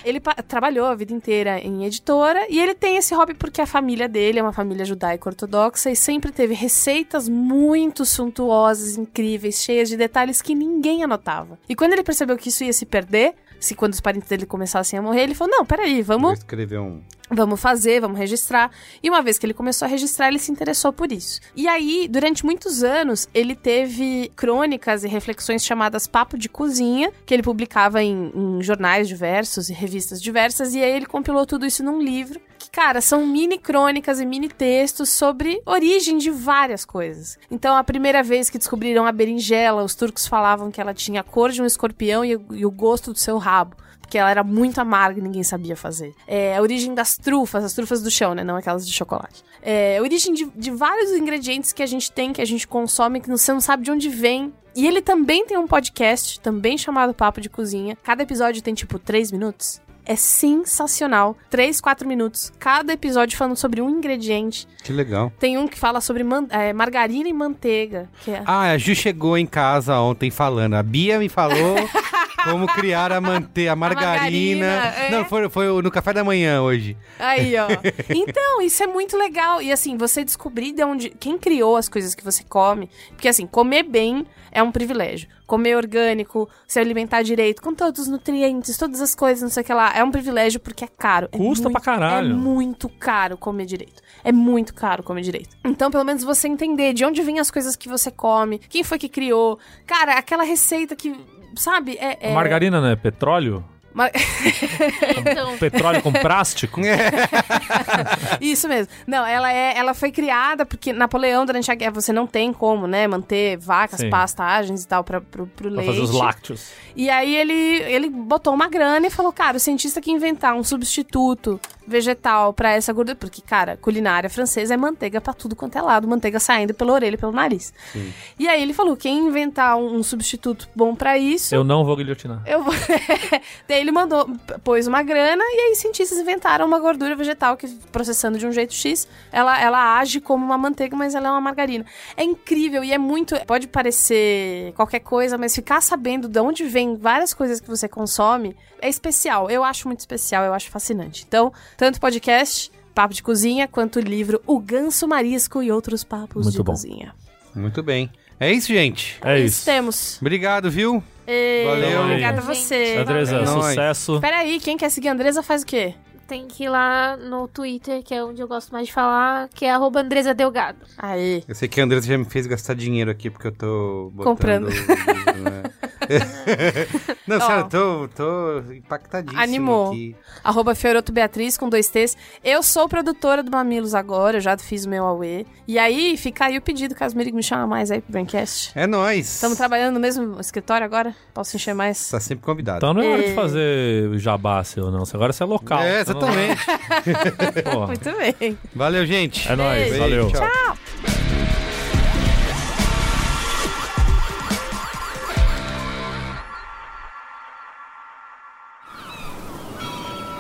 S3: Ele pa- trabalhou a vida inteira em editora e ele tem esse hobby porque a família dele é uma família judaico-ortodoxa e sempre teve receitas muito suntuosas, incríveis, cheias de detalhes que ninguém anotava. E quando ele percebeu que isso ia se perder, se quando os parentes dele começassem a morrer, ele falou: Não, peraí,
S1: Vou
S3: vamos
S1: escrever um...
S3: Vamos fazer, vamos registrar. E uma vez que ele começou a registrar, ele se interessou por isso. E aí, durante muitos anos, ele teve crônicas e reflexões chamadas Papo de Cozinha, que ele publicava em, em jornais diversos e revistas diversas. E aí ele compilou tudo isso num livro. Que, cara, são mini crônicas e mini textos sobre origem de várias coisas. Então, a primeira vez que descobriram a berinjela, os turcos falavam que ela tinha a cor de um escorpião e o- e o gosto do seu rabo porque ela era muito amarga e ninguém sabia fazer. É, a origem das trufas, as trufas do chão, né? Não aquelas de chocolate. É, a origem de, de vários ingredientes que a gente tem, que a gente consome, que você não sabe de onde vem. E ele também tem um podcast, também chamado Papo de Cozinha. Cada episódio tem, tipo, três minutos. É sensacional. Três, quatro minutos. Cada episódio falando sobre um ingrediente.
S1: Que legal.
S3: Tem um que fala sobre é, margarina e manteiga. É...
S1: Ah, a Ju chegou em casa ontem falando. A Bia me falou como criar a manteiga, a margarina.
S3: margarina, é.
S1: Não, foi, foi no café da manhã hoje.
S3: Aí, ó. Então, isso é muito legal. E assim, você descobrir de onde. Quem criou as coisas que você come. Porque assim, comer bem é um privilégio. Comer orgânico, se alimentar direito, com todos os nutrientes, todas as coisas, não sei o que lá. É um privilégio porque é caro. É
S2: Custa
S3: muito-
S2: pra caralho.
S3: É muito caro comer direito. É muito caro comer direito. Então, pelo menos você entender de onde vêm as coisas que você come, quem foi que criou. Cara, aquela receita que. Sabe? É. é...
S2: Margarina não é petróleo?
S3: Mar-
S4: Então,
S2: Petróleo com plástico?
S3: Isso mesmo. Não, ela é, ela foi criada porque Napoleão durante a guerra você não tem como, né, manter vacas,
S2: Sim.
S3: pastagens e tal para pro, pro
S2: Pra
S3: leite.
S2: fazer os lácteos.
S3: E aí ele ele botou uma grana e falou, cara, o cientista que inventar um substituto vegetal pra essa gordura, porque cara, culinária francesa é manteiga pra tudo quanto é lado, manteiga saindo pela orelha e pelo nariz. E aí ele falou, quem inventar um, um substituto bom pra isso,
S2: Eu não vou guilhotinar.
S3: eu vou. Daí ele mandou, pôs uma grana e aí cientistas inventaram uma gordura vegetal que, processando de um jeito X, ela, ela age como uma manteiga, mas ela é uma margarina. É incrível e é muito. Pode parecer qualquer coisa, mas ficar sabendo de onde vem várias coisas que você consome é especial. Eu acho muito especial, eu acho fascinante. Então, tanto podcast. Papo de Cozinha, quanto o livro O Ganso Marisco e Outros Papos
S2: Muito
S3: de
S2: bom.
S3: Cozinha.
S1: Muito bem. É isso, gente.
S2: É isso.
S3: temos.
S1: Obrigado, viu?
S3: E...
S1: Valeu.
S3: Obrigada a você.
S2: Andresa,
S1: Valeu.
S2: sucesso.
S3: Peraí, quem quer seguir a Andresa faz o quê?
S4: tem que ir lá no Twitter, que é onde eu gosto mais de falar, que é arroba Andresa Delgado.
S3: Aí.
S1: Eu sei que a Andressa já me fez gastar dinheiro aqui porque eu tô botando
S3: Comprando.
S1: livro, né? Não, sério, eu tô, tô impactadíssimo
S3: Animou.
S1: aqui.
S3: Arroba Fioroto Beatriz com dois T's. Eu sou produtora do Mamilos agora, eu já fiz o meu Aue. E aí, fica aí o pedido, caso o Merigo me chama mais aí pro Braincast.
S1: É nóis.
S3: Estamos trabalhando no mesmo escritório agora? Posso encher mais?
S1: Tá sempre convidado.
S2: Então não é hora de
S3: É.
S2: fazer jabá seu, não. Agora você é local.
S1: é, exatamente.
S3: Muito bem.
S1: Valeu, gente.
S2: É nóis, valeu.
S1: Tchau.